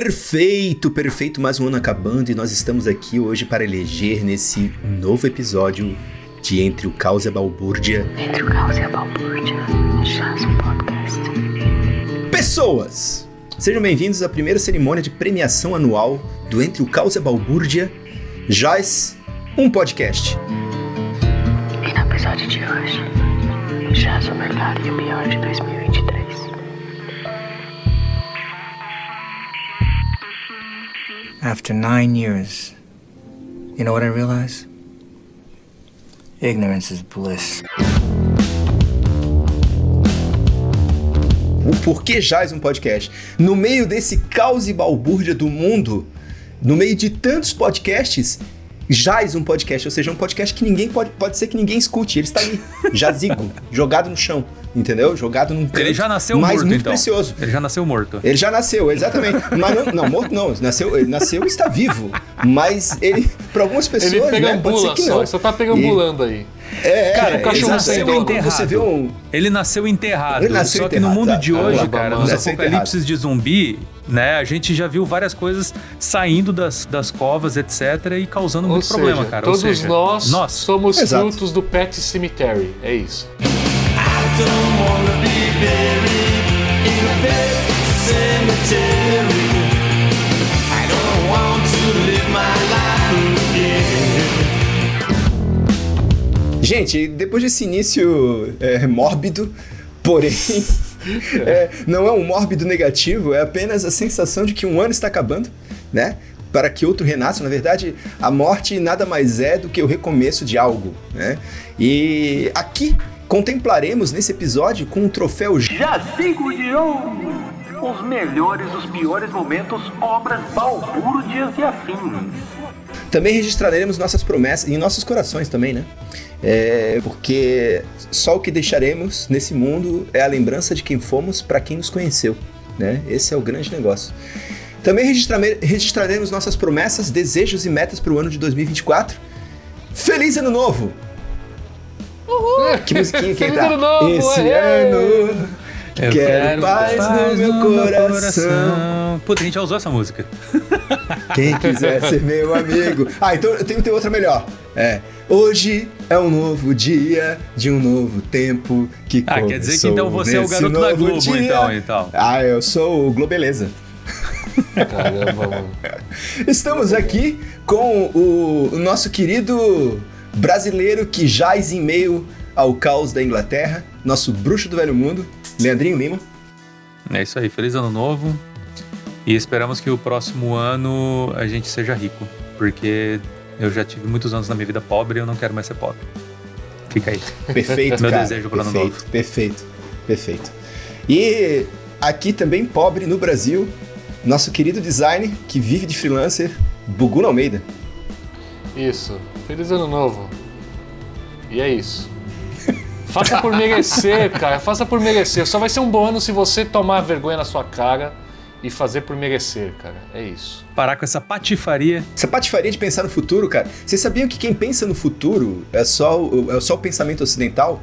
Perfeito, perfeito. Mais um ano acabando e nós estamos aqui hoje para eleger nesse novo episódio de Entre o Caos e a Balbúrdia. Entre o caos e a balbúrdia, Jazz podcast. Pessoas! Sejam bem-vindos à primeira cerimônia de premiação anual do Entre o Caos e a Balbúrdia, Jazz, um podcast. E no episódio de hoje, Jazz o melhor e o pior de 2023. After nine years, you know what I realize? Ignorance is bliss. O Porquê Jazz um podcast? No meio desse caos e balbúrdia do mundo, no meio de tantos podcasts, Jazz um podcast, ou seja, um podcast que ninguém pode, pode ser que ninguém escute. Ele está ali, jazigo, jogado no chão, entendeu? Jogado num Ele canto, já nasceu mas morto, muito então. precioso. Ele já nasceu morto. Ele já nasceu, exatamente. Mas não, não morto não. Nasceu, ele nasceu e está vivo. Mas ele, para algumas pessoas, Ele né, pode ser que só, não. só tá pegambulando aí. É, Cara, é, o cachorro Quando dono. Você vê um, Ele nasceu enterrado. Ele nasceu só que no enterrado, mundo tá. de hoje, Ah, cara, nos nasceu apocalipses de zumbi, né, a gente já viu várias coisas saindo das, das covas, etc, e causando Ou muito seja, problema, cara. todos Ou seja, nós, nós. somos Exato. frutos do Pet Cemetery. É isso. Gente, depois desse início é, mórbido, porém é, não é um mórbido negativo, é apenas a sensação de que um ano está acabando, né? Para que outro renasça. Na verdade, a morte nada mais é do que o recomeço de algo, né? E aqui contemplaremos nesse episódio com o troféu Jazigo de ouro! Os melhores, os piores momentos, obras balbúrdias e afins. Também registraremos nossas promessas em nossos corações também, né? É, porque só o que deixaremos nesse mundo é a lembrança de quem fomos para quem nos conheceu, né? Esse é o grande negócio. Também registraremos nossas promessas, desejos e metas para o ano de 2024. Feliz Ano Novo! Que musiquinha que Feliz tá? Ano Novo, Esse ano quero, paz, no meu coração. Puta, a gente já usou essa música. Quem quiser ser meu amigo. Ah, então eu tenho, tenho outra melhor. É. Hoje é um novo dia de um novo tempo que Ah, quer dizer que então você é o garoto da Globo, dia. então, então. Ah, eu sou o Globeleza. Caramba, mano. Estamos aqui com o, o nosso querido brasileiro que jaz em meio ao caos da Inglaterra, nosso bruxo do velho mundo, Leandrinho Lima. É isso aí, feliz ano novo. E esperamos que o próximo ano a gente seja rico. Porque eu já tive muitos anos na minha vida pobre e eu não quero mais ser pobre. Fica aí. Perfeito, Meu cara. desejo pro ano perfeito, novo. perfeito, perfeito. E aqui também pobre no Brasil, nosso querido design que vive de freelancer, Bugun Almeida. Isso. Feliz ano novo. E é isso. Faça por merecer, cara. Faça por merecer. Só vai ser um bom ano se você tomar vergonha na sua cara e fazer por merecer, cara. É isso. Parar com essa patifaria. Essa patifaria de pensar no futuro, cara. Vocês sabiam que quem pensa no futuro é só o, é só o pensamento ocidental?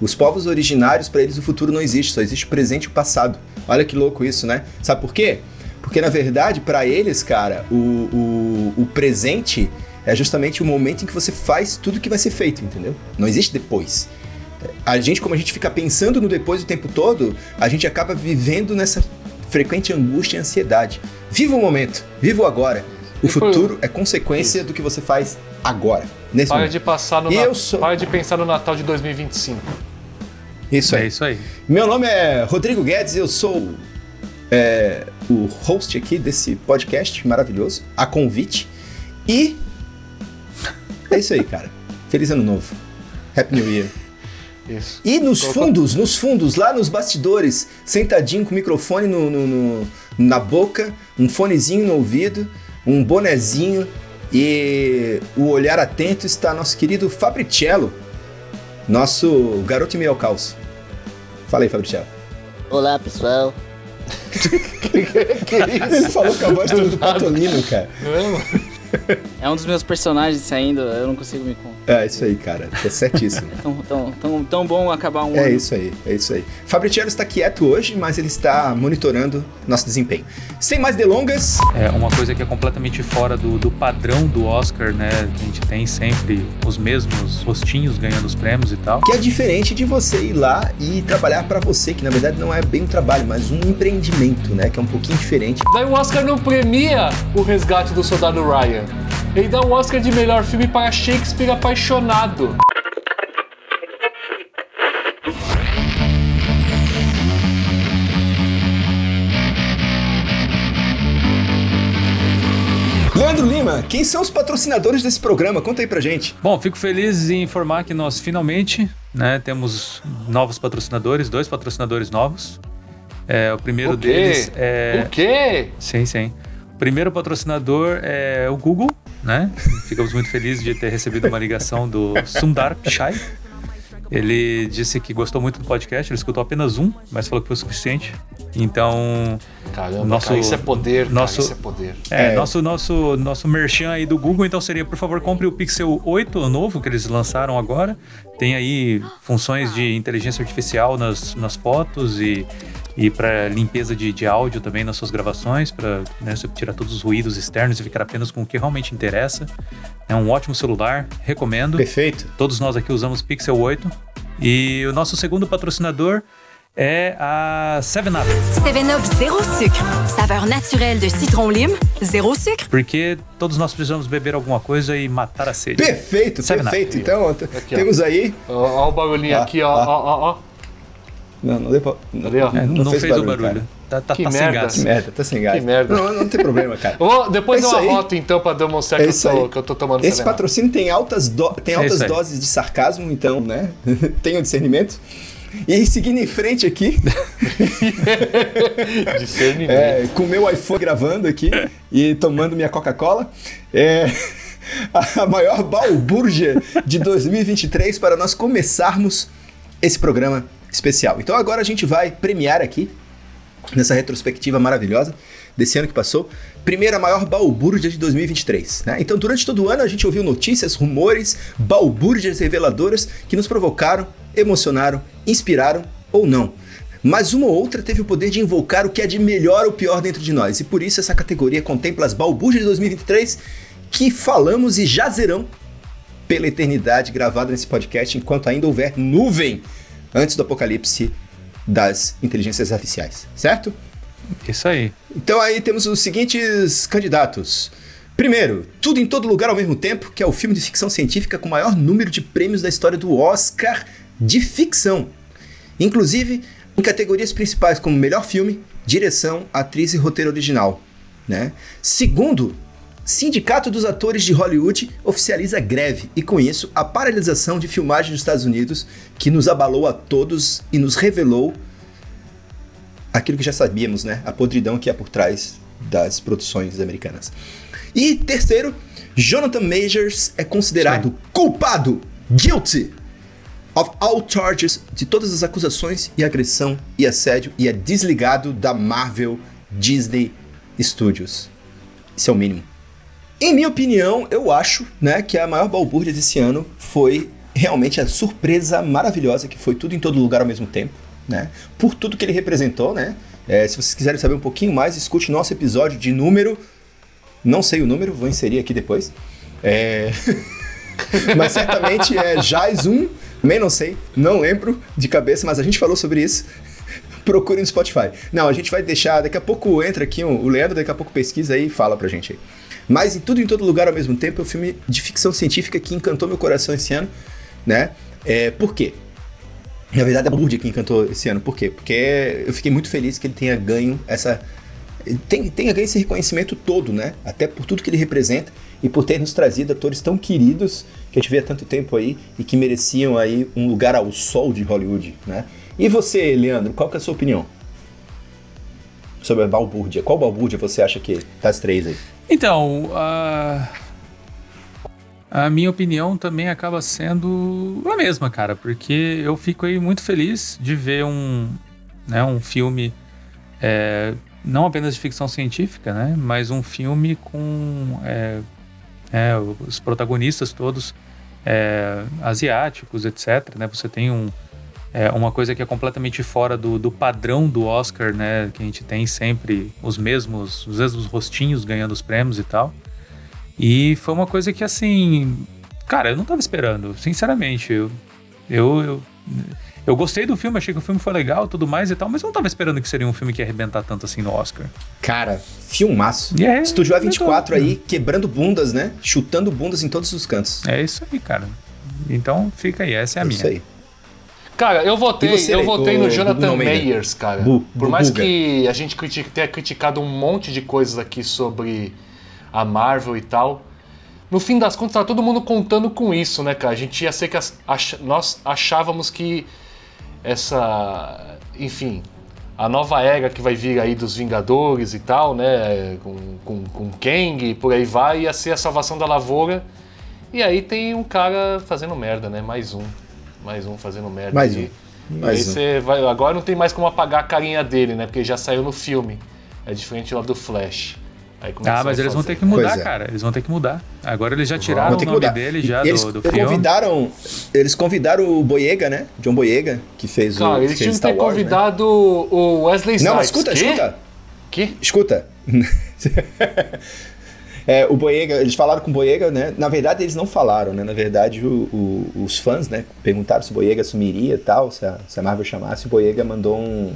Os povos originários, para eles, o futuro não existe, só existe o presente e o passado. Olha que louco isso, né? Sabe por quê? Porque, na verdade, para eles, cara, o, o, o presente é justamente o momento em que você faz tudo que vai ser feito, entendeu? Não existe depois. A gente, como a gente fica pensando no depois o tempo todo, a gente acaba vivendo nessa frequente angústia e ansiedade. Viva o momento, viva o agora. O E foi- futuro é consequência do que você faz agora, nesse Para momento. de passar no E Na- eu sou- Para de pensar no Natal de 2025. Isso É aí. isso aí. Meu nome é Rodrigo Guedes e eu sou é, o host aqui desse podcast maravilhoso, a convite. E é isso aí, cara. Feliz ano novo. Happy New Year. Isso. E nos fundos, nos fundos, lá nos bastidores, sentadinho com o microfone no, no- no- na boca, um fonezinho no ouvido, um bonezinho e o olhar atento está nosso querido Fabricello, nosso garoto em meio ao caos. Fala aí, Fabricello. Olá pessoal, Ele falou com a voz do, do Patolino, cara. Não é, mano? É um dos meus personagens saindo, eu não consigo me contar. É isso aí, cara. Tá certíssimo. Tão, tão, tão, tão bom acabar um É ano. isso aí, é isso aí. Fabriciano está quieto hoje, mas ele está monitorando nosso desempenho. Sem mais delongas, É uma coisa que é completamente fora do, do padrão do Oscar, né? Que a gente tem sempre os mesmos rostinhos ganhando os prêmios e tal. que é diferente de você ir lá e trabalhar pra você, que na verdade não é bem um trabalho, mas um empreendimento, né? Que é um pouquinho diferente. Daí o Oscar não premia o resgate do soldado Ryan. Ele dá o Oscar de melhor filme para Shakespeare apaixonado. Leandro Lima, quem são os patrocinadores desse programa? Conta aí pra gente. Bom, fico feliz em informar que nós finalmente né, temos novos patrocinadores, dois patrocinadores novos. É, o primeiro O quê? deles é. O quê? Sim, sim. O primeiro patrocinador é o Google, né? Ficamos muito felizes de ter recebido uma ligação do Sundar Pichai. Ele disse que gostou muito do podcast, ele escutou apenas um, mas falou que foi o suficiente. Então, Caramba, Nosso- cara, isso é poder, nosso- cara, isso é poder. é, É. nosso nosso nosso merchan aí do Google, então seria, por favor, compre o Pixel 8 novo que eles lançaram agora. Tem aí funções de inteligência artificial nas, nas fotos e, e para limpeza de, de áudio também nas suas gravações, para você tirar todos os ruídos externos e ficar apenas com o que realmente interessa. É um ótimo celular, recomendo. Perfeito. Todos nós aqui usamos Pixel 8. E o nosso segundo patrocinador é a 7up. 7-Up zéro sucre. Saveur naturelle de citron-lime, zéro sucre. Porque todos nós precisamos beber alguma coisa e matar a sede. Perfeito, Seven Up. perfeito. Então, Aqui, ó. temos aí. Ó, ó o barulhinho Ó, aqui, ó, ó. ó, ó, ó. Não, não deu pra. Ali, ó. É, não, Não fez fez, o barulho. Tá, tá, Que tá sem merda. gás. Que merda, tá sem gás. Que merda. Não, não tem problema, cara. Vou- depois É eu arroto então pra demonstrar É que, isso eu tô, que eu tô tomando Esse patrocínio tem altas, do- tem É altas doses de sarcasmo, então, né? Tenham discernimento. E seguindo em frente aqui, Discernimento. é, com meu iPhone gravando aqui e tomando minha Coca-Cola, é, a maior balbúrdia de 2023 para nós começarmos esse programa especial. Então agora a gente vai premiar aqui, nessa retrospectiva maravilhosa desse ano que passou, primeiro a maior balbúrdia de 2023. Né? Então durante todo o ano a gente ouviu notícias, rumores, balbúrdias reveladoras que nos provocaram, emocionaram, inspiraram ou não. Mas uma ou outra teve o poder de invocar o que é de melhor ou pior dentro de nós. E por isso essa categoria contempla as balbúrdias de 2023 que falamos e jazerão pela eternidade gravada nesse podcast enquanto ainda houver nuvem antes do apocalipse das inteligências artificiais, certo? Isso aí. Então aí temos os seguintes candidatos. Primeiro, Tudo em Todo Lugar ao Mesmo Tempo, que é o filme de ficção científica com o maior número de prêmios da história do Oscar de ficção. Inclusive em categorias principais como melhor filme, direção, atriz e roteiro original. Né? Segundo, Sindicato dos Atores de Hollywood oficializa greve e, com isso, a paralisação de filmagem nos Estados Unidos, que nos abalou a todos e nos revelou aquilo que já sabíamos, né? A podridão que é por trás das produções americanas. E terceiro, Jonathan Majors é considerado culpado, guilty of all charges de todas as acusações e agressão e assédio e é desligado da Marvel Disney Studios. Isso é o mínimo. Em minha opinião, eu acho, né, que a maior balbúrdia desse ano foi realmente a surpresa maravilhosa que foi tudo em todo lugar ao mesmo tempo, né? Por tudo que ele representou, né? É, se vocês quiserem saber um pouquinho mais, escute nosso episódio de número, não sei o número, vou inserir aqui depois. É... mas certamente é Jais 1, também não sei, não lembro de cabeça, mas a gente falou sobre isso. Procure no Spotify. Não, a gente vai deixar, daqui a pouco entra aqui o o Leandro, daqui a pouco pesquisa aí e fala pra gente aí. Mas em tudo em todo lugar ao mesmo tempo é um filme de ficção científica que encantou meu coração esse ano, né? É, por quê? Na verdade, é a Burdia que encantou esse ano. Por quê? Porque eu fiquei muito feliz que ele tenha ganho essa. Tem, tenha ganho esse reconhecimento todo, né? Até por tudo que ele representa e por ter nos trazido atores tão queridos que a gente vê há tanto tempo aí e que mereciam aí um lugar ao sol de Hollywood, né? E você, Leandro, qual que é a sua opinião? Sobre a balbúrdia. Qual balbúrdia você acha que das três aí? Então, a, a minha opinião também acaba sendo a mesma, cara, porque eu fico aí muito feliz de ver um, né, um filme é, não apenas de ficção científica, né, mas um filme com é, é, os protagonistas todos é, asiáticos, etc. Né? Você tem um, é, uma coisa que é completamente fora do, do padrão do Oscar, né? Que a gente tem sempre os mesmos, os mesmos rostinhos ganhando os prêmios e tal. E foi uma coisa que, assim, cara, eu não tava esperando, sinceramente. Eu, eu, eu, eu, gostei do filme, achei que o filme foi legal tudo mais e tal, mas eu não tava esperando que seria um filme que ia arrebentar tanto assim no Oscar. Cara, filmaço. É, Estúdio A24 aí, quebrando bundas, né? Chutando bundas em todos os cantos. É isso aí, cara. Então fica aí, essa é a é minha. Isso aí. Cara, eu votei, você, eu votei o- no Jonathan? Meyers, cara. Bu- Por mais Buga. que a gente critique- tenha criticado um monte de coisas aqui sobre a Marvel e tal, no fim das contas tá todo mundo contando com isso, né, cara? A gente ia ser que as- ach- nós achávamos que essa, enfim, a nova era que vai vir aí dos Vingadores e tal, né, com, com, com Kang e por aí vai, ia ser a salvação da lavoura. E aí tem um cara fazendo merda, né? Mais um. Mais um fazendo merda. Mais aí. um. E Mais aí um. você vai, agora não tem mais como apagar a carinha dele, né? Porque já saiu no filme. É diferente lá do Flash. Aí começou Ah, mas eles vão ter que mudar, é. cara. Eles vão ter que mudar. Agora eles já tiraram o que nome mudar. dele já eles do, do filme. convidaram, eles convidaram o Boyega, né? John Boyega, que fez o Cara, eles que tinham que ter Wars, né? convidado o Wesley Snipes. Não, mas escuta, Quê? escuta. Que? Escuta. É, o Boyega, eles falaram com o Boyega, né? Na verdade, eles não falaram, né? Na verdade, o- o- os fãs, né? Perguntaram se o Boyega assumiria e tal, se a, se a Marvel chamasse. O Boyega mandou um.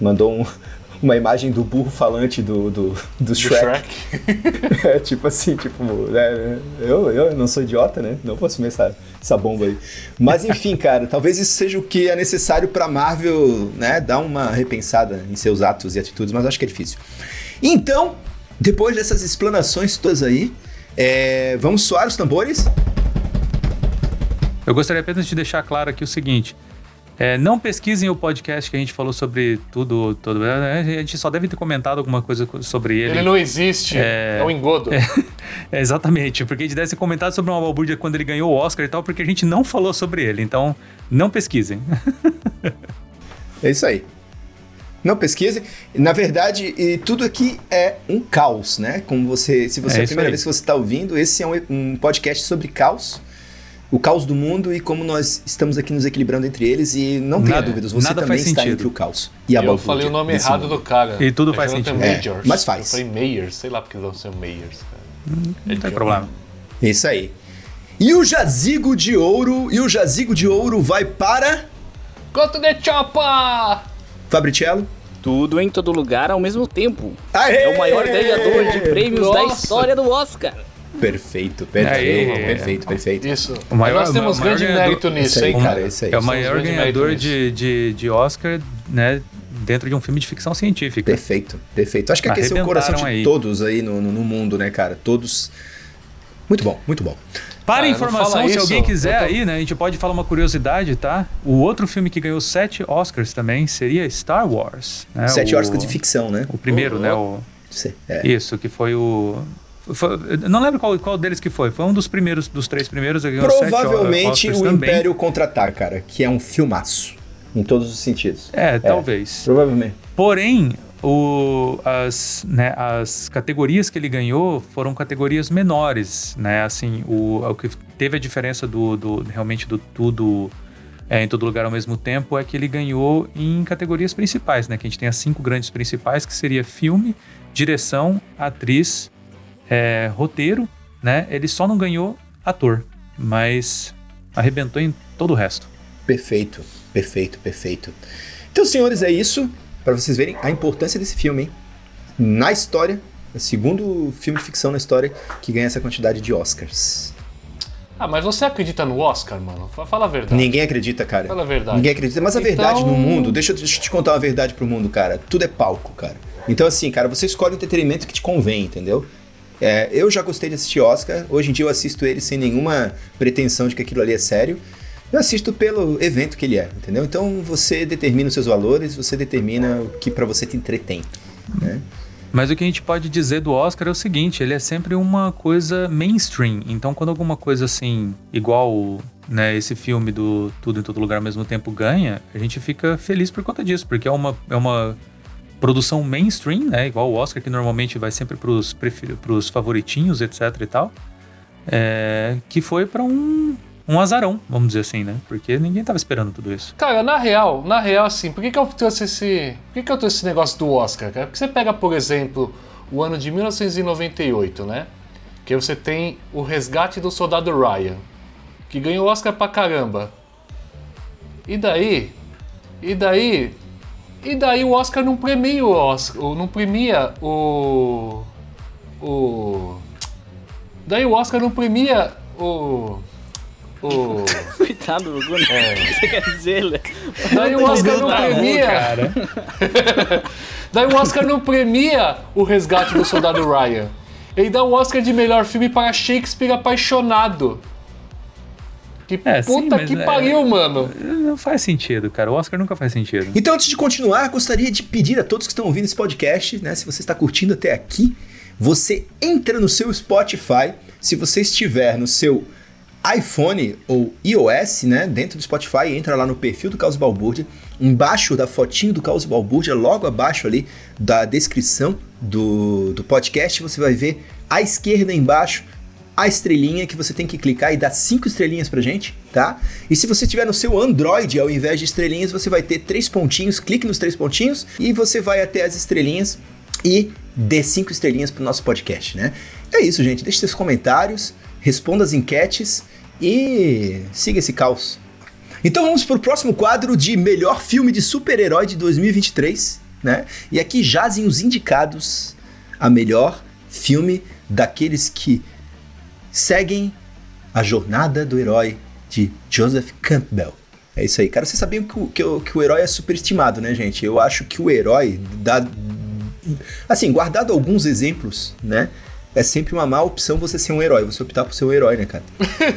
Mandou um- uma imagem do burro falante do, do, do Do Shrek. Shrek. É, tipo assim, tipo, né, eu, eu não sou idiota, né? Não vou assumir essa, essa bomba aí. Mas enfim, cara, talvez isso seja o que é necessário pra Marvel, né, dar uma repensada em seus atos e atitudes, mas acho que é difícil. Então, depois dessas explanações todas aí, é, vamos soar os tambores? Eu gostaria apenas de deixar claro aqui o seguinte. é, não pesquisem o podcast que a gente falou sobre tudo, todo, né? a gente só deve ter comentado alguma coisa sobre ele. Ele não existe. É, um engodo. É, exatamente, porque a gente deve ter comentado sobre uma balbúrdia quando ele ganhou o Oscar e tal, porque a gente não falou sobre ele. Então, não pesquisem. É isso aí. Não pesquise. Na verdade, e tudo aqui é um caos, né? Como você, se você É é, a primeira aí. vez que você está ouvindo, esse é um, um podcast sobre caos, o caos do mundo e como nós estamos aqui nos equilibrando entre eles e não tenha Nada- dúvidas, você também está sentido. entre o caos e a Eu falei o nome errado mundo. do cara. E tudo É faz sentido. É, Majors. mas faz. Eu falei Mayers, sei lá porque não ser Mayers, cara. Não tem problema. Isso aí. E o jazigo de ouro, e o jazigo de ouro vai para Quanto de chopa! Fabriciello. Tudo em todo lugar ao mesmo tempo. Aê! É o maior ganhador de prêmios da Nossa. história do Oscar. Perfeito, perfeito, Aí. perfeito, perfeito. Isso. O maior- Mas nós temos maior grande ganhador- mérito nisso, aí, hein, cara, esse aí. É o maior ganhador de, de, de Oscar, né? Dentro de um filme de ficção científica. Perfeito, perfeito. Acho que aqueceu o coração de aí. todos aí no, no, no mundo, né, cara? Todos. Muito bom, muito bom. Para Cara, a não informação, se alguém quiser tô- aí, né? A gente pode falar uma curiosidade, tá? O outro filme que ganhou sete Oscars também seria Star Wars. Né? Sete o, Oscars de ficção, né? O primeiro, Oh, né? O, Cê- é. isso, que foi o. foi- não lembro qual, qual deles que foi. Foi um dos primeiros, dos três primeiros. Provavelmente o também. Império Contra-Ataca, cara, que é um filmaço. Em todos os sentidos. É, talvez. Provavelmente. Porém, o, as, né, as categorias que ele ganhou foram categorias menores, né? Assim, o, o que teve a diferença do, do realmente do tudo é, em todo lugar ao mesmo tempo é que ele ganhou em categorias principais, né? Que a gente tem as cinco grandes principais, que seria filme, direção, atriz, é, roteiro, né? Ele só não ganhou ator, mas arrebentou em todo o resto. Perfeito, perfeito, perfeito. Então, senhores, é isso. Pra vocês verem a importância desse filme, hein? Na história, é o segundo filme de ficção na história que ganha essa quantidade de Oscars. Ah, mas você acredita no Oscar, mano? Fa- Fala a verdade. Ninguém acredita, cara. Fala a verdade. Ninguém acredita. Mas a Então- verdade no mundo, deixa eu, deixa eu te contar uma verdade pro mundo, cara. Tudo é palco, cara. Então, assim, cara, você escolhe o entretenimento que te convém, entendeu? É, eu já gostei de assistir Oscar. Hoje em dia eu assisto ele sem nenhuma pretensão de que aquilo ali é sério. Eu assisto pelo evento que ele é, entendeu? Então você determina os seus valores, você determina o que pra você te entretém. Né? Mas o que a gente pode dizer do Oscar é o seguinte, ele é sempre uma coisa mainstream. Então, quando alguma coisa assim, igual né, esse filme do Tudo em Todo Lugar ao mesmo tempo ganha, a gente fica feliz por conta disso, porque é uma, é uma produção mainstream, né? Igual o Oscar, que normalmente vai sempre pros, pros favoritinhos, etc e tal. É, que foi pra um, um azarão, vamos dizer assim, né? Porque ninguém tava esperando tudo isso. Cara, na real, na real, assim, por que, que eu trouxe esse. Por que, que eu trouxe esse negócio do Oscar, cara? Porque você pega, por exemplo, o ano de 1998, né? Que você tem o resgate do soldado Ryan, que ganhou Oscar pra caramba. E daí? E daí? E daí o Oscar não premia o Oscar, não premia o. O. Daí o Oscar não premia o. O. Coitado do Gugu, né? Você quer dizer, Lê? Daí o Oscar não premia. Daí o Oscar não premia o resgate do soldado Ryan. Ele dá o Oscar de melhor filme para Shakespeare apaixonado. Que É, sim, puta mas que é- pariu, mano. Não faz sentido, cara. O Oscar nunca faz sentido. Então, antes de continuar, gostaria de pedir a todos que estão ouvindo esse podcast, né? Se você está curtindo até aqui, você entra no seu Spotify. Se você estiver no seu iPhone ou iOS, né? Dentro do Spotify, entra lá no perfil do Carlos Balbúrdia. Embaixo da fotinho do Carlos Balbúrdia, logo abaixo ali da descrição do, do podcast, você vai ver à esquerda embaixo a estrelinha que você tem que clicar e dar cinco estrelinhas pra gente, tá? E se você tiver no seu Android, ao invés de estrelinhas, você vai ter três pontinhos, clique nos três pontinhos e você vai até as estrelinhas e dê cinco estrelinhas pro nosso podcast, né? É isso, gente. Deixe seus comentários, responda as enquetes e siga esse caos. Então vamos pro próximo quadro de melhor filme de super-herói de 2023, né? E aqui jazem os indicados a melhor filme daqueles que seguem a jornada do herói de Joseph Campbell. É isso aí. Cara, vocês sabiam que o, que o, que o herói é superestimado, né, gente? Eu acho que o herói dá. Assim, guardado alguns exemplos, né? É sempre uma má opção você ser um herói, você optar por ser um herói, né, cara?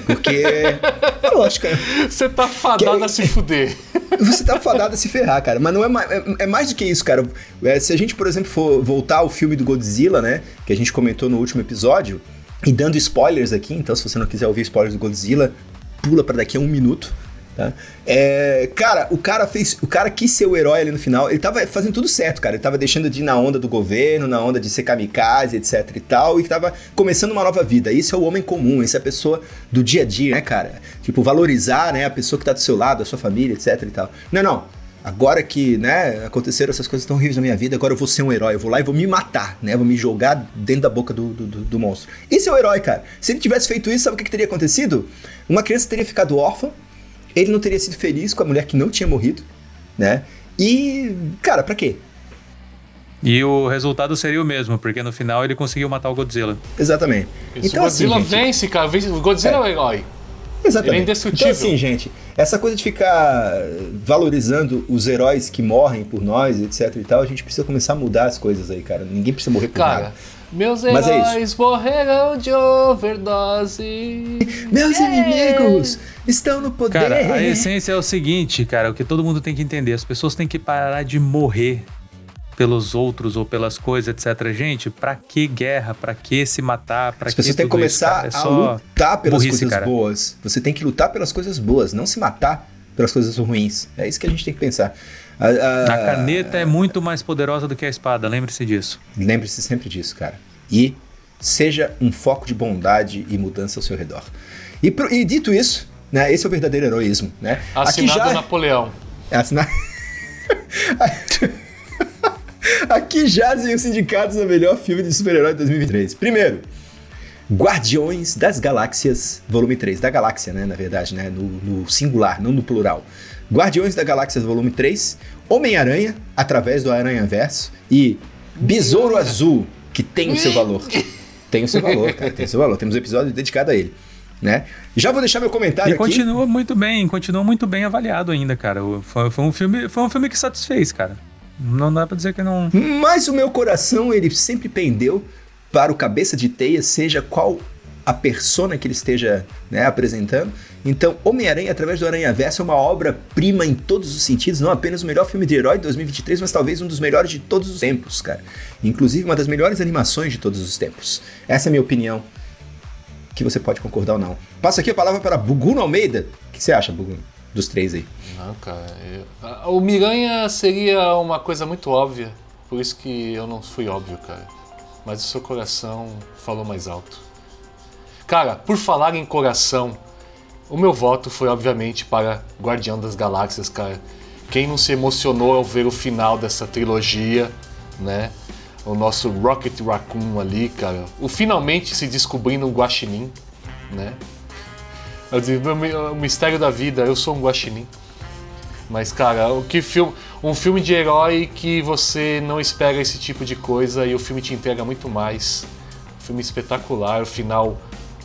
Porque. é lógico, cara. Você tá fadado a se fuder. Você tá fadado a se ferrar, cara. Mas não é mais, é, é mais do que isso, cara. É, se a gente, por exemplo, for voltar ao filme do Godzilla, né? Que a gente comentou no último episódio, e dando spoilers aqui, então se você não quiser ouvir spoilers do Godzilla, pula pra daqui a um minuto. Tá? É, cara, o cara fez. O cara quis ser o herói ali no final. Ele tava fazendo tudo certo, cara. Ele tava deixando de ir na onda do governo, na onda de ser kamikaze, etc e tal. E tava começando uma nova vida. Isso é o homem comum, isso é a pessoa do dia a dia, né, cara? Tipo, valorizar, né, a pessoa que tá do seu lado, a sua família, etc e tal. Não, não. Agora que, né, aconteceram essas coisas tão horríveis na minha vida, agora eu vou ser um herói. Eu vou lá e vou me matar, né? Vou me jogar dentro da boca do, do, do- monstro. Esse é o herói, cara. Se ele tivesse feito isso, sabe o que, que teria acontecido? Uma criança teria ficado órfã, ele não teria sido feliz com a mulher que não tinha morrido, né? E, cara, pra quê? E o resultado seria o mesmo, porque no final ele conseguiu matar o Godzilla. Exatamente. Se Então, o assim, Godzilla gente, vence, cara. vence- O Godzilla é, o herói. Exatamente. Ele é indestrutível. Então, assim, gente, essa coisa de ficar valorizando os heróis que morrem por nós, etc e tal, a gente precisa começar a mudar as coisas aí, cara. Ninguém precisa morrer por Cara, nada. Meus Mas é heróis morreram de overdose. Meus inimigos estão no poder. Cara, a essência é o seguinte, cara, o que todo mundo tem que entender, as pessoas têm que parar de morrer pelos outros ou pelas coisas, etc. Gente, pra que guerra? Pra que se matar? Pra As pessoas que têm que isso, começar cara? É a lutar pelas burrice, coisas cara. boas. Você tem que lutar pelas coisas boas, não se matar pelas coisas ruins. É isso que a gente tem que pensar. A, a- A caneta é muito mais poderosa do que a espada, lembre-se disso. Lembre-se sempre disso, cara. E seja um foco de bondade e mudança ao seu redor. E, pro- e dito isso, né, esse é o verdadeiro heroísmo, né? Assinado Napoleão. É assinar... Aqui jazem os sindicatos do melhor filme de super-herói de 2023. Primeiro, Guardiões das Galáxias, volume 3, da Galáxia, né, na verdade, né, no, no singular, não no plural. Guardiões da Galáxia, volume 3, Homem-Aranha, através do Aranha-Verso, e Besouro Azul, que tem o seu valor. Tem o seu valor, cara, tem o seu valor. Temos um episódio dedicado a ele, né? Já vou deixar meu comentário E aqui. continua muito bem, continua muito bem avaliado ainda, cara. Foi, foi um filme, foi um filme que satisfez, cara. Não dá pra dizer que não. Mas o meu coração, ele sempre pendeu para o cabeça de teia, seja qual a persona que ele esteja né, apresentando. Então, Homem-Aranha, através do Aranha-Verso, é uma obra-prima em todos os sentidos, não apenas o melhor filme de herói de 2023, mas talvez um dos melhores de todos os tempos, cara. Inclusive, uma das melhores animações de todos os tempos. Essa é a minha opinião, que você pode concordar ou não. Passo aqui a palavra para Buguno Almeida. O que você acha, Buguno, dos três aí? Não, cara. eu- O Miranha seria uma coisa muito óbvia. Por isso que eu não fui óbvio, cara. Mas o seu coração falou mais alto. Cara, por falar em coração, o meu voto foi obviamente para Guardião das Galáxias, cara. Quem não se emocionou ao ver o final dessa trilogia, né? O nosso Rocket Raccoon ali, cara. O finalmente se descobrindo um guaxinim, né? O mistério da vida, eu sou um guaxinim. Mas, cara, o que filme, um filme de herói que você não espera esse tipo de coisa e o filme te entrega muito mais. Um filme espetacular, o final,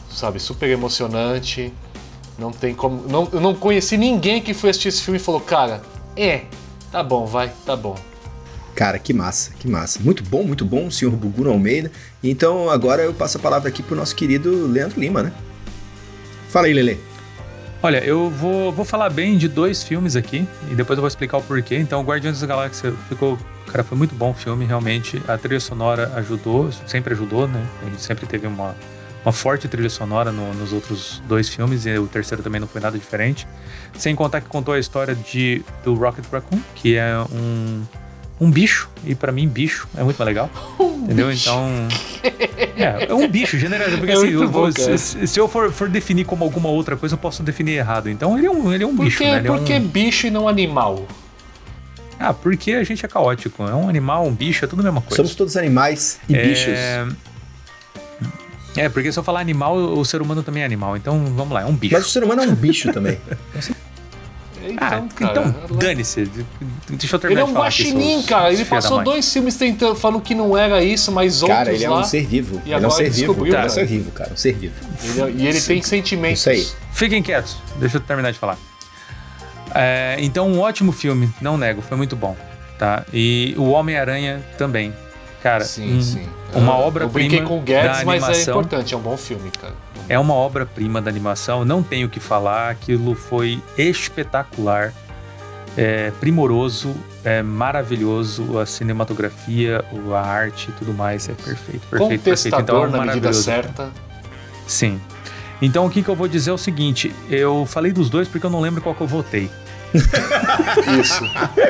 sabe, super emocionante. Não tem como. Não, eu não conheci ninguém que foi assistir esse filme e falou, cara, é, tá bom, vai, tá bom. Cara, que massa, que massa. Muito bom, muito bom, senhor Buguno Almeida. Então agora eu passo a palavra aqui pro nosso querido Leandro Lima, né? Fala aí, Lele. Olha, eu vou, vou falar bem de dois filmes aqui e depois eu vou explicar o porquê. Então, Guardiões da Galáxia ficou. Cara, foi muito bom o filme, realmente. A trilha sonora ajudou, sempre ajudou, né? A gente sempre teve uma, uma forte trilha sonora no, nos outros dois filmes e o terceiro também não foi nada diferente. Sem contar que contou a história de, do Rocket Raccoon, que é um um bicho, e para mim bicho é muito mais legal. Um entendeu? Bicho. Então. É, é um bicho, generalmente. Porque é assim, eu vou, se, se, eu for, for, definir como alguma outra coisa, eu posso definir errado. Então ele é um, ele é um por bicho, né? Ele por é um... que bicho e não animal? Ah, porque a gente é caótico. É um animal, um bicho, é tudo a mesma coisa. Somos todos animais e é... bichos. É, porque se eu falar animal, o ser humano também é animal. Então, vamos lá, é um bicho. Mas o ser humano é um bicho também. Então, ah, então dane-se. Deixa eu terminar Ele é um guaxinim, cara. Ele passou dois filmes tentando, falando que não era isso, mas outros Cara, ele é um ser vivo. ele é um ser vivo. Ele é um ser vivo, cara. Um ser vivo. Ele é, e ele Sim. tem sentimentos. Isso aí. Fiquem quietos. Deixa eu terminar de falar. É, então, um ótimo filme. Não nego. Foi muito bom. Tá? E o Homem-Aranha também. Cara, sim, um, sim. Uma obra-prima. Eu brinquei com o Guedes, mas é importante. É um bom filme, cara. É uma obra-prima da animação, não tenho o que falar, aquilo foi espetacular, é, primoroso, é maravilhoso, a cinematografia, a arte e tudo mais é perfeito, perfeito, perfeito. Então, é na medida certa. Sim. Então o que, que eu vou dizer é o seguinte, eu falei dos dois porque eu não lembro qual que eu votei. isso.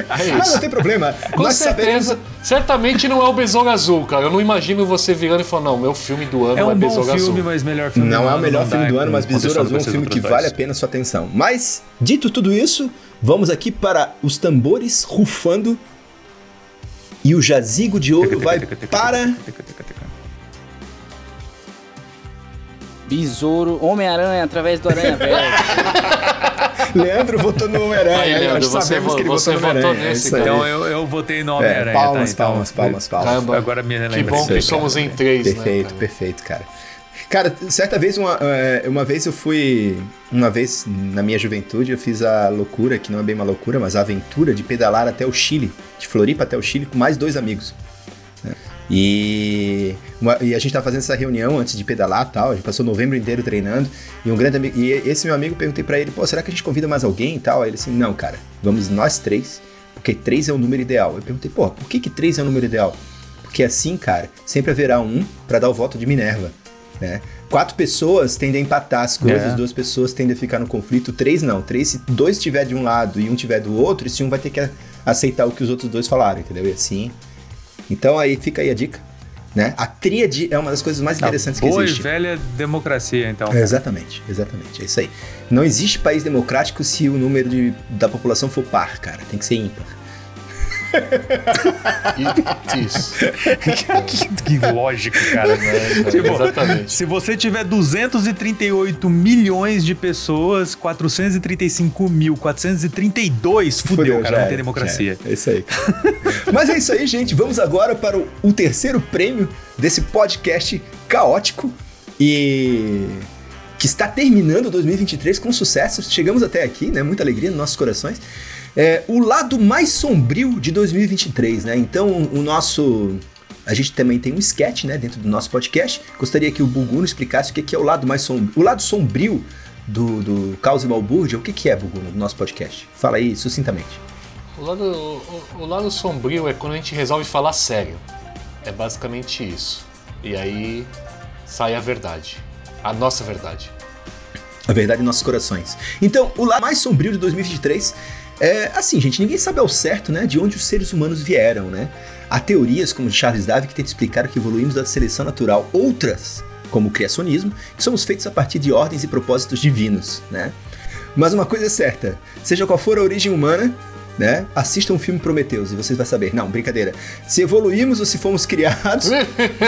É isso. Ah, não tem problema. Com Nós certeza. Sabemos... Certamente não é o Besouro Azul, cara. Eu não imagino você virando e falando, não, meu filme do ano é, um é Besouro Azul. filme, mas melhor filme Não do é o melhor filme do ano, mas Besouro Azul é um filme que vale a pena a sua atenção. Mas, dito tudo isso, vamos aqui para os tambores rufando. E o jazigo de ouro vai para. Besouro, Homem-Aranha através do Aranha Verso. Leandro votou no Homem-Aranha. Leandro, você, sabemos que ele votou, votou no Homem-Aranha. É então eu, eu votei no Homem-Aranha. É, palmas, tá, então, palmas, palmas, palmas. Caramba, agora me lembra. Que bom que somos em três, Perfeito, né, perfeito, cara. Cara, certa vez, uma, é, uma vez eu fui. Uma vez na minha juventude, eu fiz a loucura, que não é bem uma loucura, mas a aventura de pedalar até o Chile, de Floripa até o Chile, com mais dois amigos. E, uma, e a gente tava fazendo essa reunião antes de pedalar tal. A gente passou novembro inteiro treinando. E um grande amigo. E esse meu amigo perguntei para ele, pô, será que a gente convida mais alguém e tal? Aí ele assim, não, cara, vamos nós três, porque três é o número ideal. Eu perguntei, pô, por que, que três é o número ideal? Porque assim, cara, sempre haverá um para dar o voto de Minerva. Né? Quatro pessoas tendem a empatar as coisas, é. duas pessoas tendem a ficar no conflito, três não. Três, se dois estiver de um lado e um tiver do outro, esse um vai ter que aceitar o que os outros dois falaram, entendeu? E assim então aí fica aí a dica. Né? A tríade é uma das coisas mais interessantes que existe. Boa velha democracia, então. É, exatamente, exatamente. É isso aí. Não existe país democrático se o número de, da população for par, cara. Tem que ser ímpar. Isso. que, lógico, cara. Né? Tipo, Exatamente. Se você tiver 238 milhões de pessoas, 435 mil, 432, fudeu, fudeu cara, não tem democracia. É, é isso aí. Mas é isso aí, gente. Vamos agora para o, o terceiro prêmio desse podcast caótico e que está terminando 2023 com sucesso. Chegamos até aqui, né? Muita alegria nos nossos corações é, o lado mais sombrio de 2023, né? Então, o nosso. A gente também tem um sketch, né, dentro do nosso podcast. Gostaria que o Buguno explicasse o que é o lado mais sombrio. O lado sombrio do, do Caos e Balbúrdia, o que, que é, Buguno, do nosso podcast? Fala aí sucintamente. O lado, o, o lado sombrio é quando a gente resolve falar sério. É basicamente isso. E aí sai a verdade. A nossa verdade. A verdade em nossos corações. Então, o lado mais sombrio de 2023 é, assim, gente, ninguém sabe ao certo, né, de onde os seres humanos vieram, né? Há teorias como de Charles Darwin que tentam explicar que evoluímos da seleção natural. Outras, como o criacionismo, que somos feitos a partir de ordens e propósitos divinos, né? Mas uma coisa é certa, seja qual for a origem humana, né? Assista um filme Prometeus e vocês vão saber. Não, brincadeira. Se evoluímos ou se fomos criados,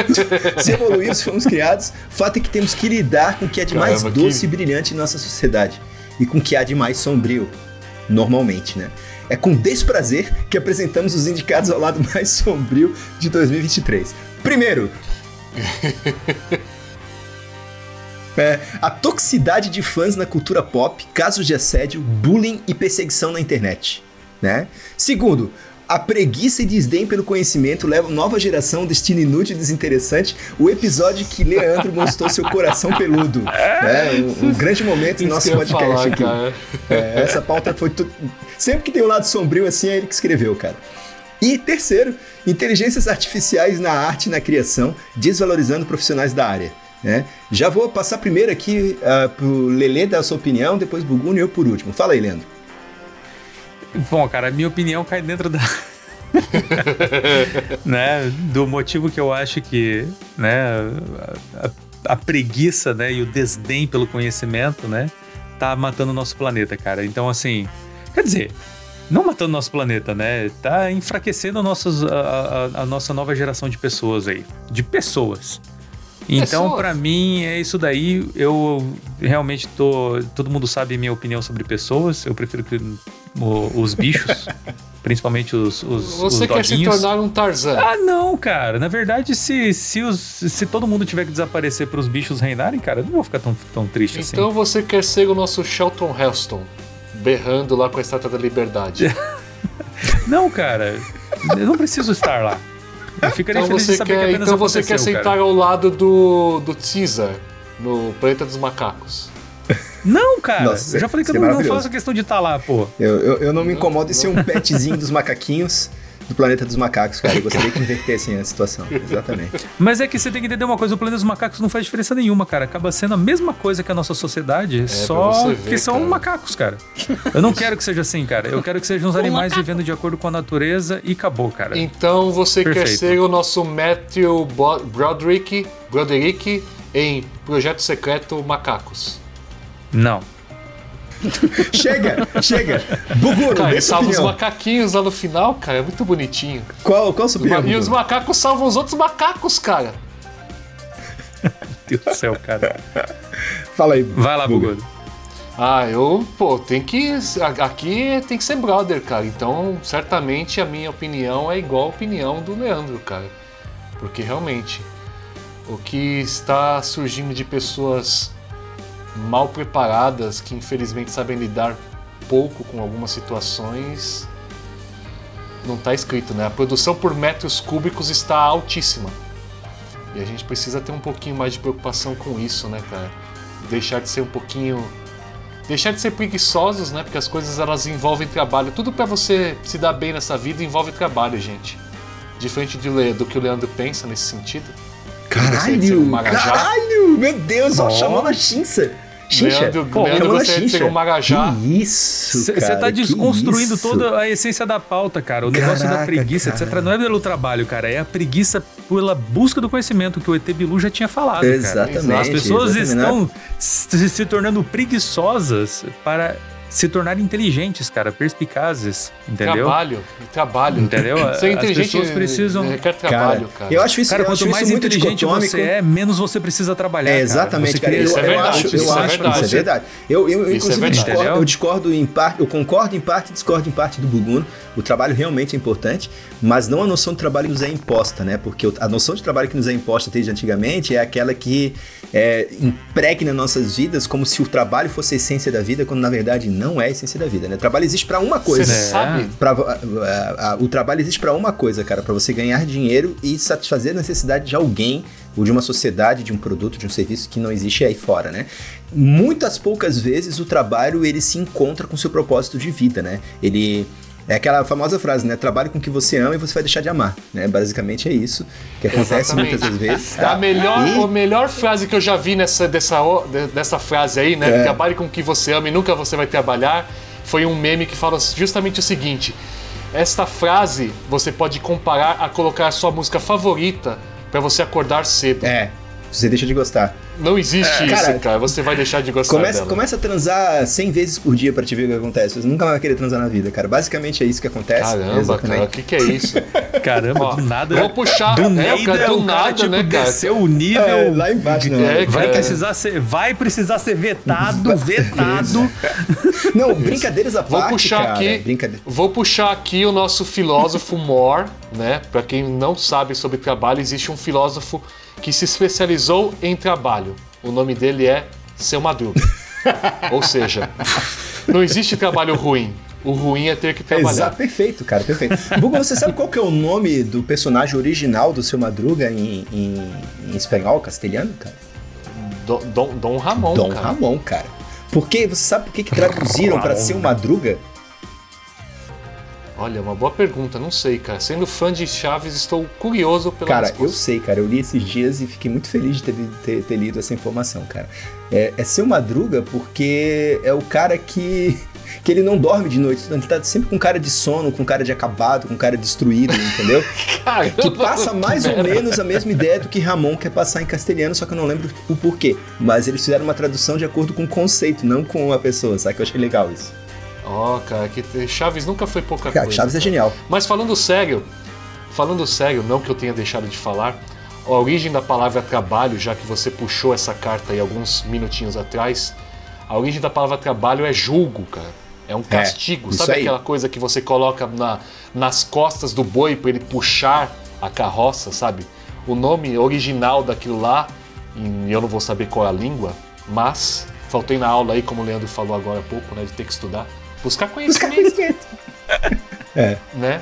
se evoluímos, se fomos criados, o fato é que temos que lidar com o que é de mais Caramba, doce que- e brilhante em nossa sociedade e com o que há de mais sombrio, normalmente, né? É com desprazer que apresentamos os indicados ao lado mais sombrio de 2023. Primeiro, É, a toxicidade de fãs na cultura pop, casos de assédio, bullying e perseguição na internet. Né? Segundo, a preguiça e desdém pelo conhecimento levam nova geração destino inútil e desinteressante. O episódio que Leandro mostrou seu coração peludo. Né? Um, um grande momento do nosso podcast falar, aqui. É, essa pauta foi tudo. Sempre que tem um lado sombrio assim, é ele que escreveu, cara. E terceiro, inteligências artificiais na arte e na criação, desvalorizando profissionais da área. Né? Já vou passar primeiro aqui uh, pro Lelê dar a sua opinião, depois Buguno e eu por último. Fala aí, Leandro. Bom, cara, minha opinião cai dentro da. né, do motivo que eu acho que né, a, a- a preguiça né, e o desdém pelo conhecimento né, tá matando o nosso planeta, cara. Então, assim, quer dizer, não matando o nosso planeta, né? Tá enfraquecendo nossos, a, a- a nossa nova geração de pessoas aí. De pessoas. Então, pra mim, é isso daí. Eu realmente tô. Todo mundo sabe a minha opinião sobre pessoas. Eu prefiro que o- os bichos, principalmente os, os, Você os quer se tornar um Tarzan. Ah, não, cara. Na verdade, se, se, os, se todo mundo tiver que desaparecer para os bichos reinarem, cara, eu não vou ficar tão, tão triste assim. Então você quer ser o nosso Shelton Heston, berrando lá com a Estátua da Liberdade. Não, cara. Eu não preciso estar lá. Ficaria Então de você que quer, apenas então você quer sentar cara. ao lado do, do Caesar no Planeta dos Macacos. Não, cara. Nossa, eu já falei que eu não, não faço questão de estar lá, pô. Eu, eu, eu não me incomodo em ser um petzinho dos macaquinhos do planeta dos macacos, cara. Eu gostaria que invertessem a situação. Exatamente. Mas é que você tem que entender uma coisa: o planeta dos macacos não faz diferença nenhuma, cara. Acaba sendo a mesma coisa que a nossa sociedade, só pra você ver, que são cara. macacos, cara. Eu não quero que seja assim, cara. Eu quero que sejam os Um animais macaco. vivendo de acordo com a natureza e acabou, cara. Então você quer Perfeito. ser o nosso Matthew Bo- Broderick, Broderick em Projeto Secreto Macacos. Não. Chega, chega. Buguno, Cara, dê ele sua salva os macaquinhos lá no final, cara, é muito bonitinho. Qual, qual sua opinião? e os macacos salvam os outros macacos, cara. Deus do céu, cara. Fala aí. Vai lá, Buguno. Buguno. Ah, eu, pô, tem que. Aqui tem que ser brother, cara. Então, certamente a minha opinião é igual a opinião do Leandro, cara. Porque realmente, o que está surgindo de pessoas mal preparadas, que infelizmente sabem lidar pouco com algumas situações, não está escrito, né? A produção por metros cúbicos está altíssima. E a gente precisa ter um pouquinho mais de preocupação com isso, né, cara? Deixar de ser um pouquinho deixar de ser preguiçosos, né? Porque as coisas elas envolvem trabalho. Tudo pra você se dar bem nessa vida envolve trabalho, gente. Diferente de do que o Leandro pensa nesse sentido. De ser um Caralho, caralho, meu Deus, ó, chamou na chincha. Chincha. Leandro- Pô, Leandro gostaria de ser chincha. um marajá. Que isso, Você cara. tá desconstruindo toda a essência da pauta, cara. O negócio da Caraca, preguiça, cara. etc. Não é pelo trabalho, cara. É a preguiça pela busca do conhecimento que o ET Bilu já tinha falado, cara. Exatamente. As pessoas exatamente. estão se, se tornando preguiçosas para se tornarem inteligentes, cara, perspicazes, entendeu? Trabalho, trabalho. Entendeu? Ser As inteligente pessoas precisam- requer trabalho, cara. Eu acho isso, Cara, eu acho quanto mais isso muito inteligente dicotômico. você é, menos você precisa trabalhar. É, cara. exatamente, cara. cria Eu, Isso é eu verdade, acho, isso eu é acho verdade. isso é verdade. Eu, eu Isso é inclusive, verdade. discordo, eu discordo em parte, eu concordo em parte e discordo em parte do Buguno. O trabalho realmente é importante, mas não a noção de trabalho que nos é imposta, né? Porque a noção de trabalho que nos é imposta desde antigamente é aquela que é, impregna nossas vidas como se o trabalho fosse a essência da vida, quando na verdade não é a essência da vida, né? O trabalho existe para uma coisa. Você sabe? Pra- a- a- o trabalho existe para uma coisa, cara, para você ganhar dinheiro e satisfazer a necessidade de alguém ou de uma sociedade, de um produto, de um serviço que não existe aí fora, né? Muitas poucas vezes o trabalho ele se encontra com seu propósito de vida, né? Ele é aquela famosa frase, né? Trabalhe com o que você ama e você vai deixar de amar, né? Basicamente é isso que acontece Exatamente. muitas vezes. A tá? melhor, E- a melhor frase que eu já vi nessa, dessa, dessa frase aí, né? É. Trabalhe com o que você ama e nunca você vai trabalhar. Foi um meme que fala justamente o seguinte: Esta frase você pode comparar a colocar a sua música favorita para você acordar cedo. É, você deixa de gostar. Não existe É, isso, cara, cara. Você vai deixar de gostar Começa, dela. começa a transar 100 vezes por dia pra te ver o que acontece. Você nunca vai querer transar na vida, cara. Basicamente é isso que acontece. Caramba, Exatamente. cara, o que, que é isso? Caramba, Ó, do nada. vou puxar- Do é, nada, cara, do o cara, nada, tipo, né, cara? desceu o nível. É, lá embaixo, não. É, Vai precisar ser, vai precisar ser vetado, vetado. Não, brincadeiras à Vou parte, puxar cara. aqui, Brincadeira. vou puxar aqui o nosso filósofo Moore, né? Para quem não sabe sobre trabalho, existe um filósofo que se especializou em trabalho. O nome dele é Seu Madruga. Ou seja, não existe trabalho ruim. O ruim é ter que trabalhar. Exato, perfeito, cara, perfeito. Bugo, você sabe qual que é o nome do personagem original do seu Madruga em, em, em espanhol, castelhano, cara? Dom, Dom, Dom Ramon, Dom cara. Ramon, cara. Por que, você sabe por que, que traduziram pra seu Madruga? Olha, uma boa pergunta, não sei, cara. Sendo fã de Chaves, estou curioso pela Cara, eu resposta. sei, cara. Eu li esses dias e fiquei muito feliz de ter, ter- ter lido essa informação, cara. É, é seu Madruga porque é o cara que, que ele não dorme de noite. Ele tá sempre com cara de sono, com cara de acabado, com cara destruído, entendeu? Caramba, que passa mais ou menos a mesma ideia do que Ramon quer passar em castelhano, só que eu não lembro o porquê. Mas eles fizeram uma tradução de acordo com o conceito, não com a pessoa, sabe? Que eu achei legal isso. Ó, cara, que Chaves nunca foi pouca Cara, coisa. Chaves é cara. genial. Mas falando sério, falando sério, não que eu tenha deixado de falar, a origem da palavra trabalho, já que você puxou essa carta aí alguns minutinhos atrás, a origem da palavra trabalho é julgo, cara. É um castigo. isso Sabe aquela coisa que você coloca na- nas costas do boi para ele puxar a carroça, sabe? O nome original daquilo lá, e eu não vou saber qual é a língua, mas faltei na aula aí, como o Leandro falou agora há pouco, né, de ter que estudar. Buscar conhecimento É. né?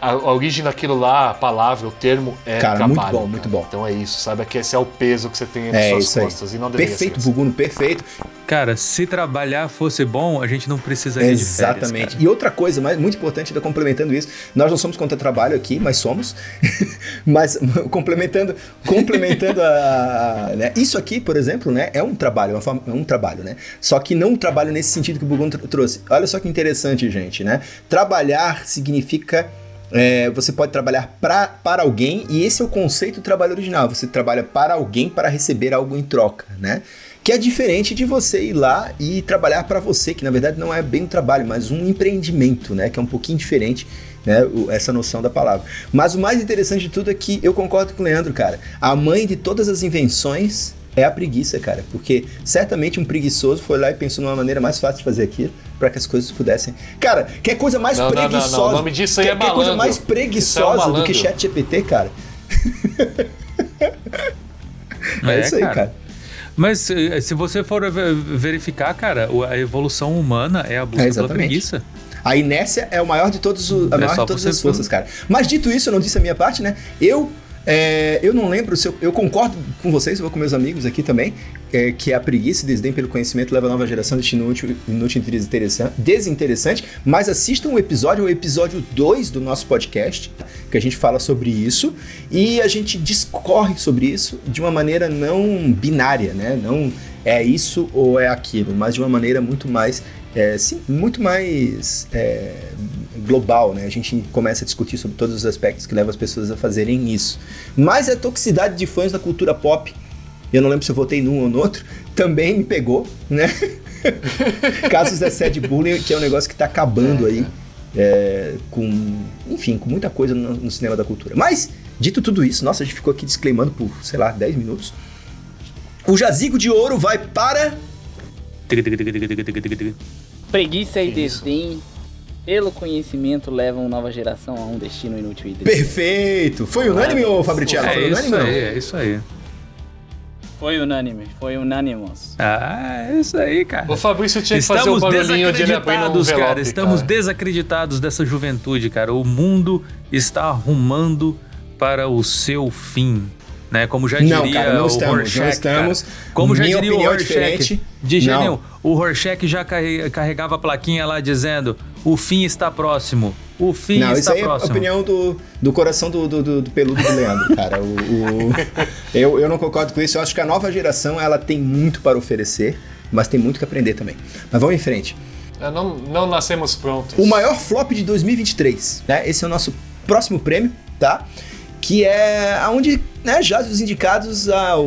A, a origem daquilo lá, a palavra, o termo é Cara, trabalho. muito bom, cara. muito bom. Então é isso, sabe que esse é o peso que você tem nas É suas aí. costas e não Perfeito, ser assim. Buguno, perfeito. Cara, se trabalhar fosse bom, a gente não precisaria de férias. Exatamente. e outra coisa mais, muito importante, ainda complementando isso, nós não somos contra trabalho aqui, mas somos. mas complementando, complementando a. né, Isso aqui, por exemplo, né, é um trabalho, é uma forma- é um trabalho, né? Só que não um trabalho nesse sentido que o Bugun tr- trouxe. Olha só que interessante, gente, né? Trabalhar significa. É, você pode trabalhar pra, para alguém, e esse é o conceito do trabalho original. Você trabalha para alguém para receber algo em troca, né? Que é diferente de você ir lá e trabalhar para você, que na verdade não é bem um trabalho, mas um empreendimento, né? Que é um pouquinho diferente, né? essa noção da palavra. Mas o mais interessante de tudo é que eu concordo com o Leandro, cara. A mãe de todas as invenções é a preguiça, cara. Porque certamente um preguiçoso foi lá e pensou numa maneira mais fácil de fazer aquilo para que as coisas pudessem. Cara, quer coisa mais Não, não, não, não. preguiçosa? O nome disso aí quer, é quer coisa malandro. mais é um preguiçosa do que malandro. chat GPT, cara? É, isso aí, cara. Mas eh, se você for ve- verificar, cara, a evolução humana é a busca É, pela exatamente. preguiça. A inércia é o maior de todos os, a É maior de todas as forças, cara. Mas dito isso, eu não disse a minha parte, né? Eu é, eu não lembro se eu, eu concordo com vocês, eu com meus amigos aqui também, é, que a preguiça e desdém pelo conhecimento leva a nova geração de inútil, inútil e desinteressante, mas assistam o episódio, o episódio 2 do nosso podcast, que a gente fala sobre isso, e a gente discorre sobre isso de uma maneira não binária, né? Não é isso ou é aquilo, mas de uma maneira muito mais é, sim, muito mais é, global, né? A gente começa a discutir sobre todos os aspectos que levam as pessoas a fazerem isso. Mas a toxicidade de fãs da cultura pop, eu não lembro se eu votei num ou no outro, também me pegou, né? Casos de assédio e bullying, que é um negócio que tá acabando aí. é, com, enfim, com muita coisa no, no cinema da cultura. Mas, dito tudo isso, nossa, a gente ficou aqui disclaimando por, sei lá, 10 minutos. O jazigo de ouro vai para. Preguiça e desdém pelo conhecimento levam nova geração a um destino inútil e desdém. Perfeito! Foi unânime, ô Fabriciano? Foi É unânime isso não? aí, é isso aí. Foi unânime, foi unânimos. Ah, é isso aí, cara. O Fabrício tinha que fazer o barulhinho de ele abrindo um envelope, cara. Estamos cara. desacreditados dessa juventude, cara. O mundo está arrumando para o seu fim. Né? Como já diria Não, cara, não o estamos, não Rorschach, estamos. cara. Como já Minha diria o é Rorschach, diferente. de jeito Não. nenhum. O Rorschach já carre- carregava a plaquinha lá dizendo: o fim está próximo. O fim Não, isso está aí é a próximo. opinião do, do coração do, do, do- do peludo do Leandro, cara. O, o- eu, eu não concordo com isso. Eu acho que a nova geração ela tem muito para oferecer, mas tem muito que aprender também. Mas vamos em frente. É, não, não nascemos prontos. O maior flop de 2023, né? Esse é o nosso próximo prêmio, tá? Que é aonde, né, jaz os indicados ao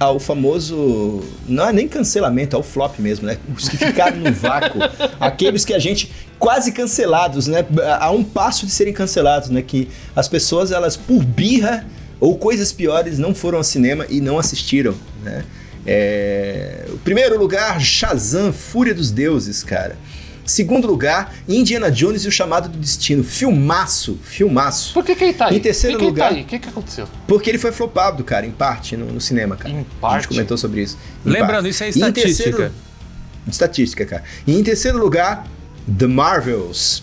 ao famoso, não é nem cancelamento, é o flop mesmo, né? Os que ficaram no vácuo, aqueles que a gente quase cancelados, né? A um passo de serem cancelados, né? Que as pessoas elas por birra ou coisas piores não foram ao cinema e não assistiram, né? É... O primeiro lugar, Shazam, Fúria dos Deuses, cara. Segundo lugar, Indiana Jones e o Chamado do Destino. Filmaço, filmaço. Por que, que ele tá aí? Em terceiro Por que lugar- Que ele tá aí? O que, que aconteceu? Porque ele foi flopado, cara, em parte, no, no cinema, cara. Em A gente parte? comentou sobre isso. Em Lembrando, parte. isso é em estatística. terceiro- Estatística, cara. E em terceiro lugar, The Marvels.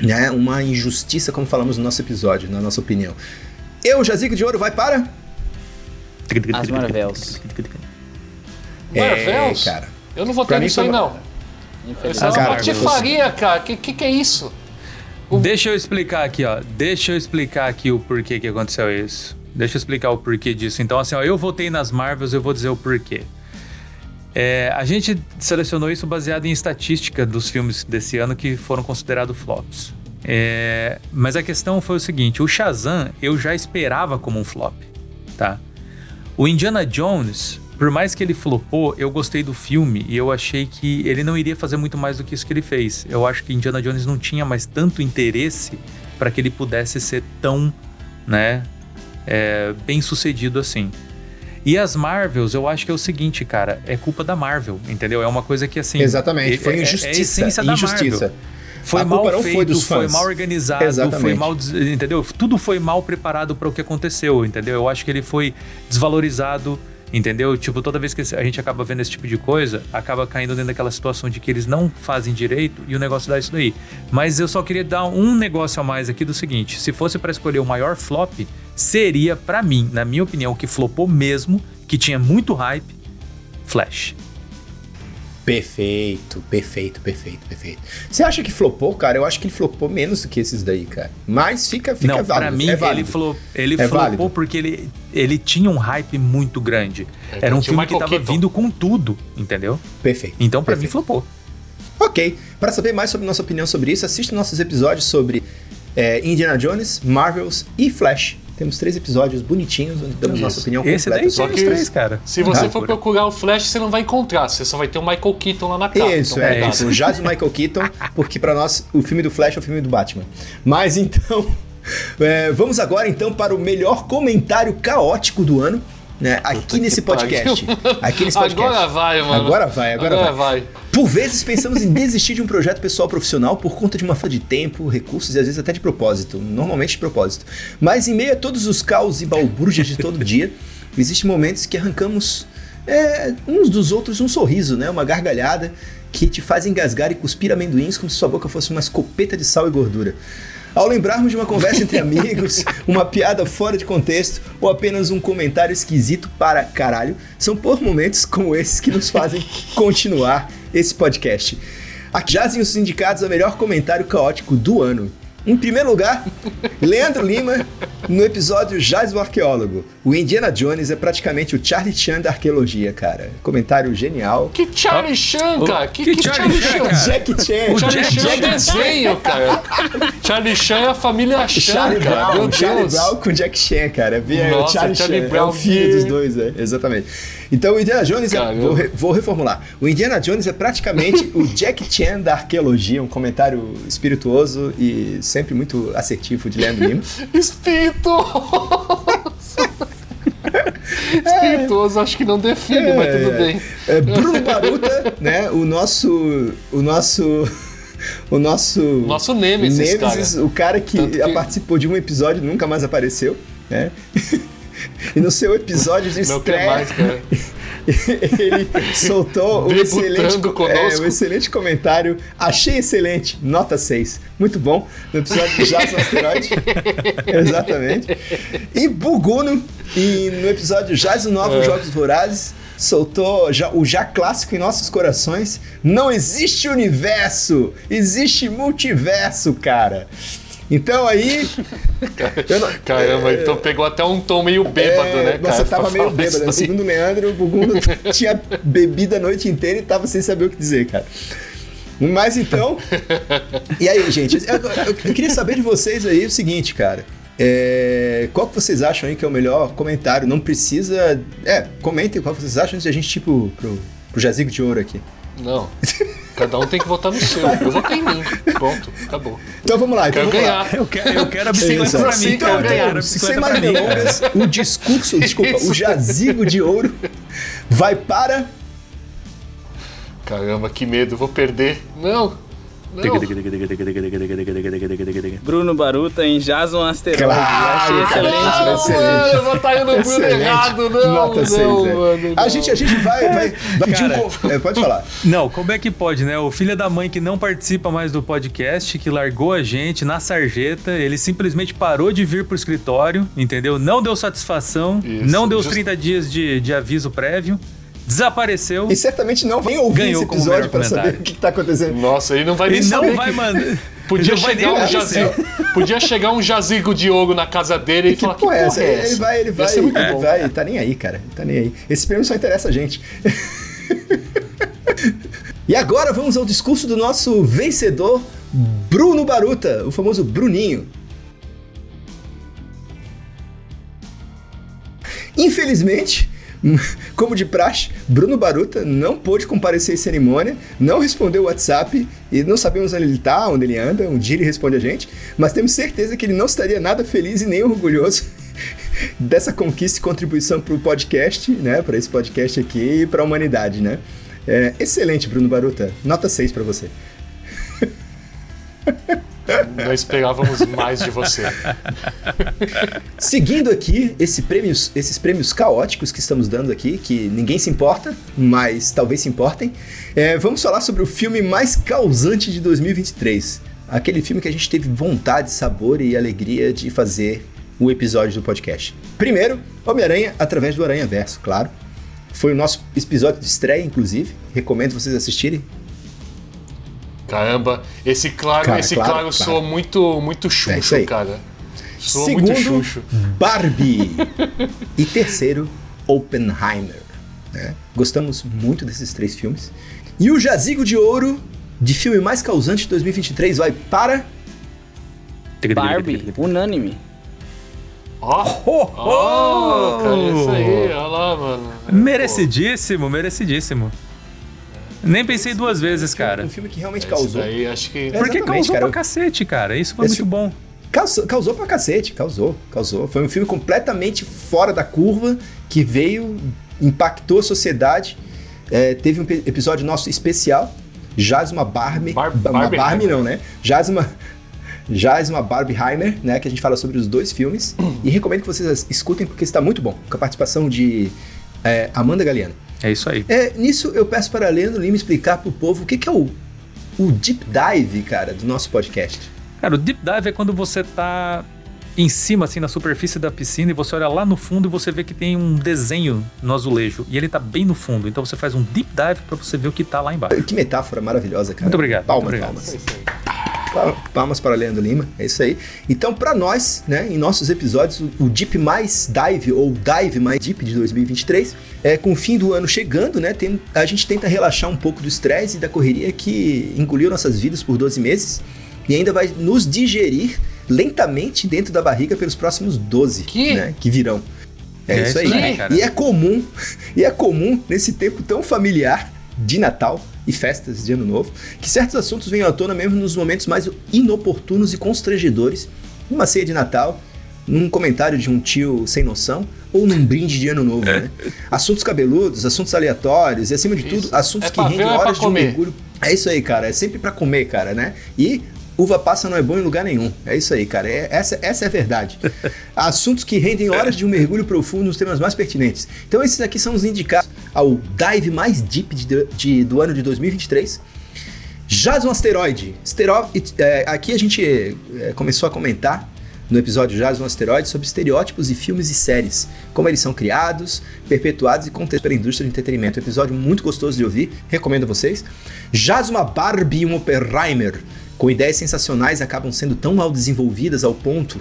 Né? Uma injustiça, como falamos no nosso episódio, na nossa opinião. Eu, Jazico de Ouro, vai para... As Marvels. Marvels? É, cara. Eu não vou ter foi aí, não. É Infelizmente. uma Cara, patifaria, cara. Que, que que é isso? Deixa eu explicar aqui, ó. Deixa eu explicar aqui o porquê que aconteceu isso. Deixa eu explicar o porquê disso. Então, assim, ó, eu votei nas Marvels, eu vou dizer o porquê. É, a gente selecionou isso baseado em estatística dos filmes desse ano que foram considerados flops. É, mas a questão foi o seguinte: o Shazam eu já esperava como um flop, tá? O Indiana Jones, por mais que ele flopou, eu gostei do filme e eu achei que ele não iria fazer muito mais do que isso que ele fez. Eu acho que Indiana Jones não tinha mais tanto interesse para que ele pudesse ser tão, né, é, bem sucedido assim. E as Marvels, eu acho que é o seguinte, cara, é culpa da Marvel, entendeu? É uma coisa que assim. Exatamente, é- foi é- é a injustiça. essência da injustiça. Marvel. Foi A mal feito, foi foi mal organizado, Exatamente. foi mal, entendeu? Tudo foi mal preparado para o que aconteceu, entendeu? Eu acho que ele foi desvalorizado, entendeu? Tipo, toda vez que a gente acaba vendo esse tipo de coisa, acaba caindo dentro daquela situação de que eles não fazem direito e o negócio dá isso daí. Mas eu só queria dar um negócio a mais aqui do seguinte, se fosse para escolher o maior flop, seria para mim, na minha opinião, que flopou mesmo, que tinha muito hype, Flash. Perfeito, perfeito, perfeito, perfeito. Você acha que flopou, cara? Eu acho que ele flopou menos do que esses daí, cara. Mas fica, fica não, válido. pra mim é válido. ele, flop, ele É flopou válido. porque ele, ele tinha um hype muito grande. É, Era um filme que tava Keaton. vindo com tudo, entendeu? Perfeito. Então pra mim flopou. Ok. Para saber mais sobre nossa opinião sobre isso, assista nossos episódios sobre é, Indiana Jones, Marvels e Flash. Temos três episódios bonitinhos onde damos nossa opinião Esse completa daí sobre tem que- os três, cara. Se você Ah, for procurar o Flash, você não vai encontrar. Você só vai ter o Michael Keaton lá na capa. Isso, Então, é, isso. Jazz o Michael Keaton, porque pra nós o filme do Flash é o filme do Batman. Mas então, é, vamos agora então para o melhor comentário caótico do ano, né? Aqui nesse podcast. Aqui nesse podcast. Agora vai, mano. Agora vai, agora, vai. vai. Por vezes pensamos em desistir de um projeto pessoal profissional por conta de uma falta de tempo, recursos e às vezes até de propósito, normalmente de propósito. Mas em meio a todos os caos e balbúrdias de todo dia, existem momentos que arrancamos é, uns dos outros um sorriso, né? Uma gargalhada que te faz engasgar e cuspir amendoins como se sua boca fosse uma escopeta de sal e gordura. Ao lembrarmos de uma conversa entre amigos, uma piada fora de contexto ou apenas um comentário esquisito para caralho, são por momentos como esses que nos fazem continuar esse podcast. Aqui jazem os sindicatos ao melhor comentário caótico do ano. Em primeiro lugar, Leandro Lima, no episódio Jazz o Arqueólogo. O Indiana Jones é praticamente o Charlie Chan da arqueologia, cara. Comentário genial. Que Charlie Chan, o- cara? Que, que que Charlie Charlie Chan, Chan? cara? Jack Chan. Charlie Chan é desenho, cara. Charlie Chan é a família Chan, Charlie cara. Brown, Meu Charlie Deus. Brown com Jack Chan, cara. Via o Nossa, Charlie, Charlie Chan, é Brown o filho que- dos dois, é. Exatamente. Então o Indiana Jones, é, vou, re- vou reformular. O Indiana Jones é praticamente o Jack Chan da arqueologia, um comentário espirituoso e sempre muito assertivo de Leandro Lima. Espirituoso. Espirituoso, acho que não define, mas tudo bem. É, Bruno Baruta, né? O nosso. O nosso. O nosso. Nosso Nemesis, o cara que, que- participou de um episódio e nunca mais apareceu, né? e no seu episódio de estreia. mais, ele soltou um excelente, é, um excelente comentário. Achei excelente, nota 6. Muito bom. No episódio do Jason Asteroid. Exatamente. E Buguno, e no episódio Jason Novos É. Jogos Vorazes, soltou já, o já clássico em nossos corações. Não existe universo, existe multiverso, cara. Então aí. não- Caramba, então pegou até um tom meio bêbado, é, né, cara? Você tava meio bêbado. né? aí. Segundo o Leandro, o Buguno tinha bebido a noite inteira e tava sem saber o que dizer, cara. Mas então. e aí, gente? Eu, eu- eu queria saber de vocês aí o seguinte, cara. É, qual que vocês acham aí que é o melhor comentário? Não precisa. É, comentem qual vocês acham antes de a gente, tipo, pro, pro jazigo de ouro aqui. Não. Cada um tem que votar no seu. Eu votei em mim. Pronto, acabou. Então vamos lá. Então Quero vamos lá. ganhar. Eu quero, eu quero a bicicleta pra mim, Assim, cara. quero Eu quero ganhar. a Sem bicicleta mais delongas, o discurso, desculpa, Isso. o jazigo de ouro vai para. Caramba, que medo, vou perder. Não. Não. Bruno Baruta em Jason Asteroide. Claro, Achei cara. excelente. Não, excelente. mano, eu vou estar indo no Bruno Excelente. errado, não. Nota não, 6, é. mano, A não. gente, a gente vai, vai, vai pedir um. Cara. co- é, pode falar. Não, como é que pode, né? O filho da mãe que não participa mais do podcast, que largou a gente na sarjeta, ele simplesmente parou de vir pro escritório, entendeu? Não deu satisfação, Isso, não deu os just- 30 dias de, de aviso prévio, desapareceu E certamente não vem ouvir esse episódio para saber o que, que tá acontecendo. Nossa, ele não vai nem e saber. não vai que- mandar. Podia Ele vai chegar, nem um jazigo, podia chegar um jazigo de ouro na casa dele e Que falar que porra é essa? é Ele essa? vai, ele vai, muito ele bom. vai, tá nem aí, cara. Tá nem aí. Esse prêmio só interessa a gente. e agora vamos ao discurso do nosso vencedor, Bruno Baruta, o famoso Bruninho. Infelizmente, como de praxe, Bruno Baruta não pôde comparecer à cerimônia, não respondeu o WhatsApp e não sabemos onde ele tá, onde ele anda. Um dia ele responde a gente, mas temos certeza que ele não estaria nada feliz e nem orgulhoso dessa conquista e contribuição para o podcast, né? Para esse podcast aqui e para a humanidade, né? É, excelente, Bruno Baruta. Nota 6 para você. Nós esperávamos mais de você. Seguindo aqui esse prêmios, esses prêmios caóticos que estamos dando aqui, que ninguém se importa, mas talvez se importem, é, vamos falar sobre o filme mais causante de 2023. Aquele filme que a gente teve vontade, sabor e alegria de fazer o episódio do podcast. Primeiro, Homem-Aranha através do Aranha Verso, claro. Foi o nosso episódio de estreia, inclusive. Recomendo vocês assistirem. Caramba, esse claro, Cara, esse claro, claro, claro. soa muito, muito É Xuxo, aí. cara. Soa Segundo, muito Xuxo. Barbie. e terceiro, Oppenheimer. né? Gostamos muito desses três filmes. E o Jazigo de Ouro de filme mais causante de 2023 vai para. Barbie, unânime. Ó, Oh, ó, cara, isso aí, olha lá, mano. Merecidíssimo, merecidíssimo. Nem pensei duas vezes, cara. Um filme que realmente causou. daí acho que. É. Porque causou cara. pra cacete, cara. Isso foi Esse muito bom. Causou, causou pra cacete, causou, causou. Foi um filme completamente fora da curva, que veio, impactou a sociedade. É, teve um episódio nosso especial, Jaz uma Barbie. Bar- uma. Barbie não, né? Jaz uma. Jaz uma Barbieheimer, né? Que a gente fala sobre os dois filmes. E recomendo que vocês escutem, porque está muito bom. Com a participação de é, Amanda Galeano. É isso aí. É, nisso eu peço para a Leandro Lima explicar pro povo o que, que é o, o deep dive, cara, do nosso podcast. Cara, o deep dive é quando você tá em cima, assim, na superfície da piscina e você olha lá no fundo e você vê que tem um desenho no azulejo. E ele tá bem no fundo. Então você faz um deep dive pra você ver o que tá lá embaixo. Que metáfora maravilhosa, cara. Muito obrigado, Palmas, muito obrigado. palmas. Isso aí. Pal- Palmas para Leandro Lima, é isso aí. Então, para nós, né, em nossos episódios, o, o Deep mais Dive, ou Dive mais Deep de 2023, é, com o fim do ano chegando, né, tem- a gente tenta relaxar um pouco do estresse e da correria que engoliu nossas vidas por 12 meses e ainda vai nos digerir lentamente dentro da barriga pelos próximos 12, Que? né, que virão. É, É isso isso aí. aí, cara. e é comum, e é comum nesse tempo tão familiar de Natal e festas de Ano Novo, que certos assuntos venham à tona mesmo nos momentos mais inoportunos e constrangedores, numa ceia de Natal, num comentário de um tio sem noção ou num brinde de Ano Novo, né? Assuntos cabeludos, assuntos aleatórios e acima de Isso. tudo, assuntos É que rendem ver é horas de um mergulho. É isso aí, cara, é sempre pra comer, cara, né? E uva passa não é bom em lugar nenhum. É isso aí, cara. É- essa, essa é a verdade. Assuntos que rendem horas de um mergulho profundo nos temas mais pertinentes. Então, esses aqui são os indicados ao dive mais deep de- de- do ano de 2023. Jason Asteroide. Estero- é, aqui a gente é, começou a comentar no episódio Jason Asteroide sobre estereótipos e filmes e séries, como eles são criados, perpetuados e contextos pela indústria do entretenimento. Episódio muito gostoso de ouvir, recomendo a vocês. Jaz uma Barbie e um Oppenheimer, com ideias sensacionais acabam sendo tão mal desenvolvidas ao ponto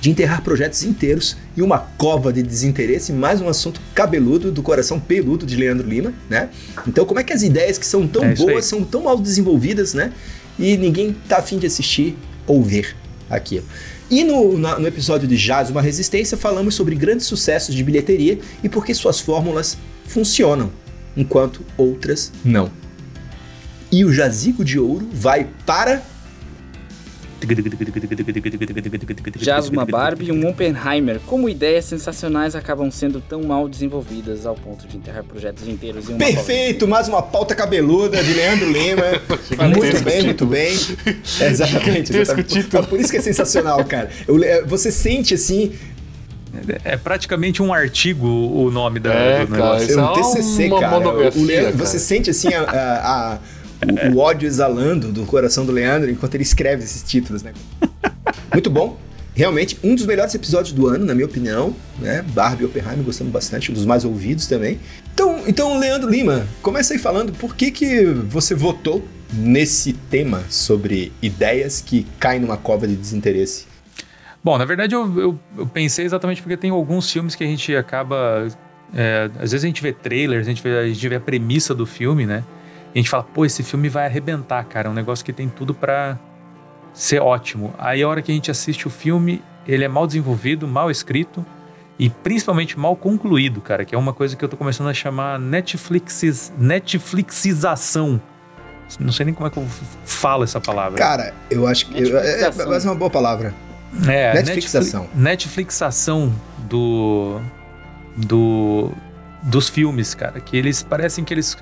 de enterrar projetos inteiros e uma cova de desinteresse, mais um assunto cabeludo do coração peludo de Leandro Lima, né? Então, como é que as ideias que são tão É boas, são tão mal desenvolvidas, né? E ninguém tá afim de assistir ou ver aquilo. E no, na- no episódio de Jazz Uma Resistência, falamos sobre grandes sucessos de bilheteria e por que suas fórmulas funcionam, enquanto outras não. E o jazigo de ouro vai para. Jazz uma Barbie e um Oppenheimer. Como ideias sensacionais acabam sendo tão mal desenvolvidas ao ponto de enterrar projetos inteiros em uma Perfeito! Mais uma pauta cabeluda de Leandro Lima. muito bem, muito bem. É, exatamente. Exatamente. título. É por isso que é sensacional, cara. Eu- é, você sente assim. É praticamente um artigo o nome da, É, do cara, negócio. Isso É é um TCC, uma cara. O monografia, Leandro- cara. Você sente assim a- a- a- o, o ódio exalando do coração do Leandro enquanto ele escreve esses títulos, né? Muito bom. Realmente, um dos melhores episódios do ano, na minha opinião, né? Barbie e Oppenheimer, gostamos bastante, um dos mais ouvidos também. Então, então, Leandro Lima, começa aí falando por que, que você votou nesse tema sobre ideias que caem numa cova de desinteresse. Bom, na verdade eu, eu, eu pensei exatamente porque tem alguns filmes que a gente acaba. é, às vezes a gente vê trailers, a gente vê, a gente vê a premissa do filme, né? E a gente fala, pô, esse filme vai arrebentar, cara. É um negócio que tem tudo pra ser ótimo. Aí a hora que a gente assiste o filme, ele é mal desenvolvido, mal escrito e principalmente mal concluído, cara. Que é uma coisa que eu tô começando a chamar Netflixis, Netflixização. Não sei nem como é que eu falo essa palavra. Cara, eu acho que. eu- é, é, mas é uma boa palavra. É, Netflixação. Netfli- Netflixação do, do dos filmes, cara, que eles parecem que eles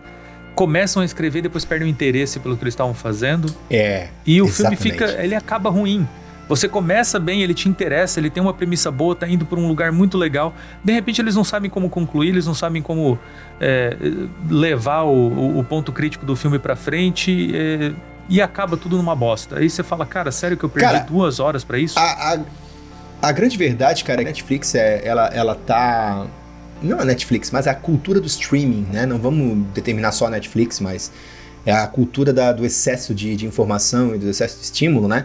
começam a escrever depois perdem o interesse pelo que eles estavam fazendo É. e o Exatamente. filme fica, ele acaba ruim. Você começa bem, ele te interessa, ele tem uma premissa boa, tá indo por um lugar muito legal. De repente eles não sabem como concluir, eles não sabem como é, levar o, o- ponto crítico do filme pra frente é, e acaba tudo numa bosta. Aí você fala, cara, sério que eu perdi Cara, duas horas pra isso? A, a, a grande verdade, cara, que a Netflix, é, ela, ela tá. Não a Netflix, mas a cultura do streaming, né? Não vamos determinar só a Netflix, mas é a cultura da- do excesso de, de informação e do excesso de estímulo, né?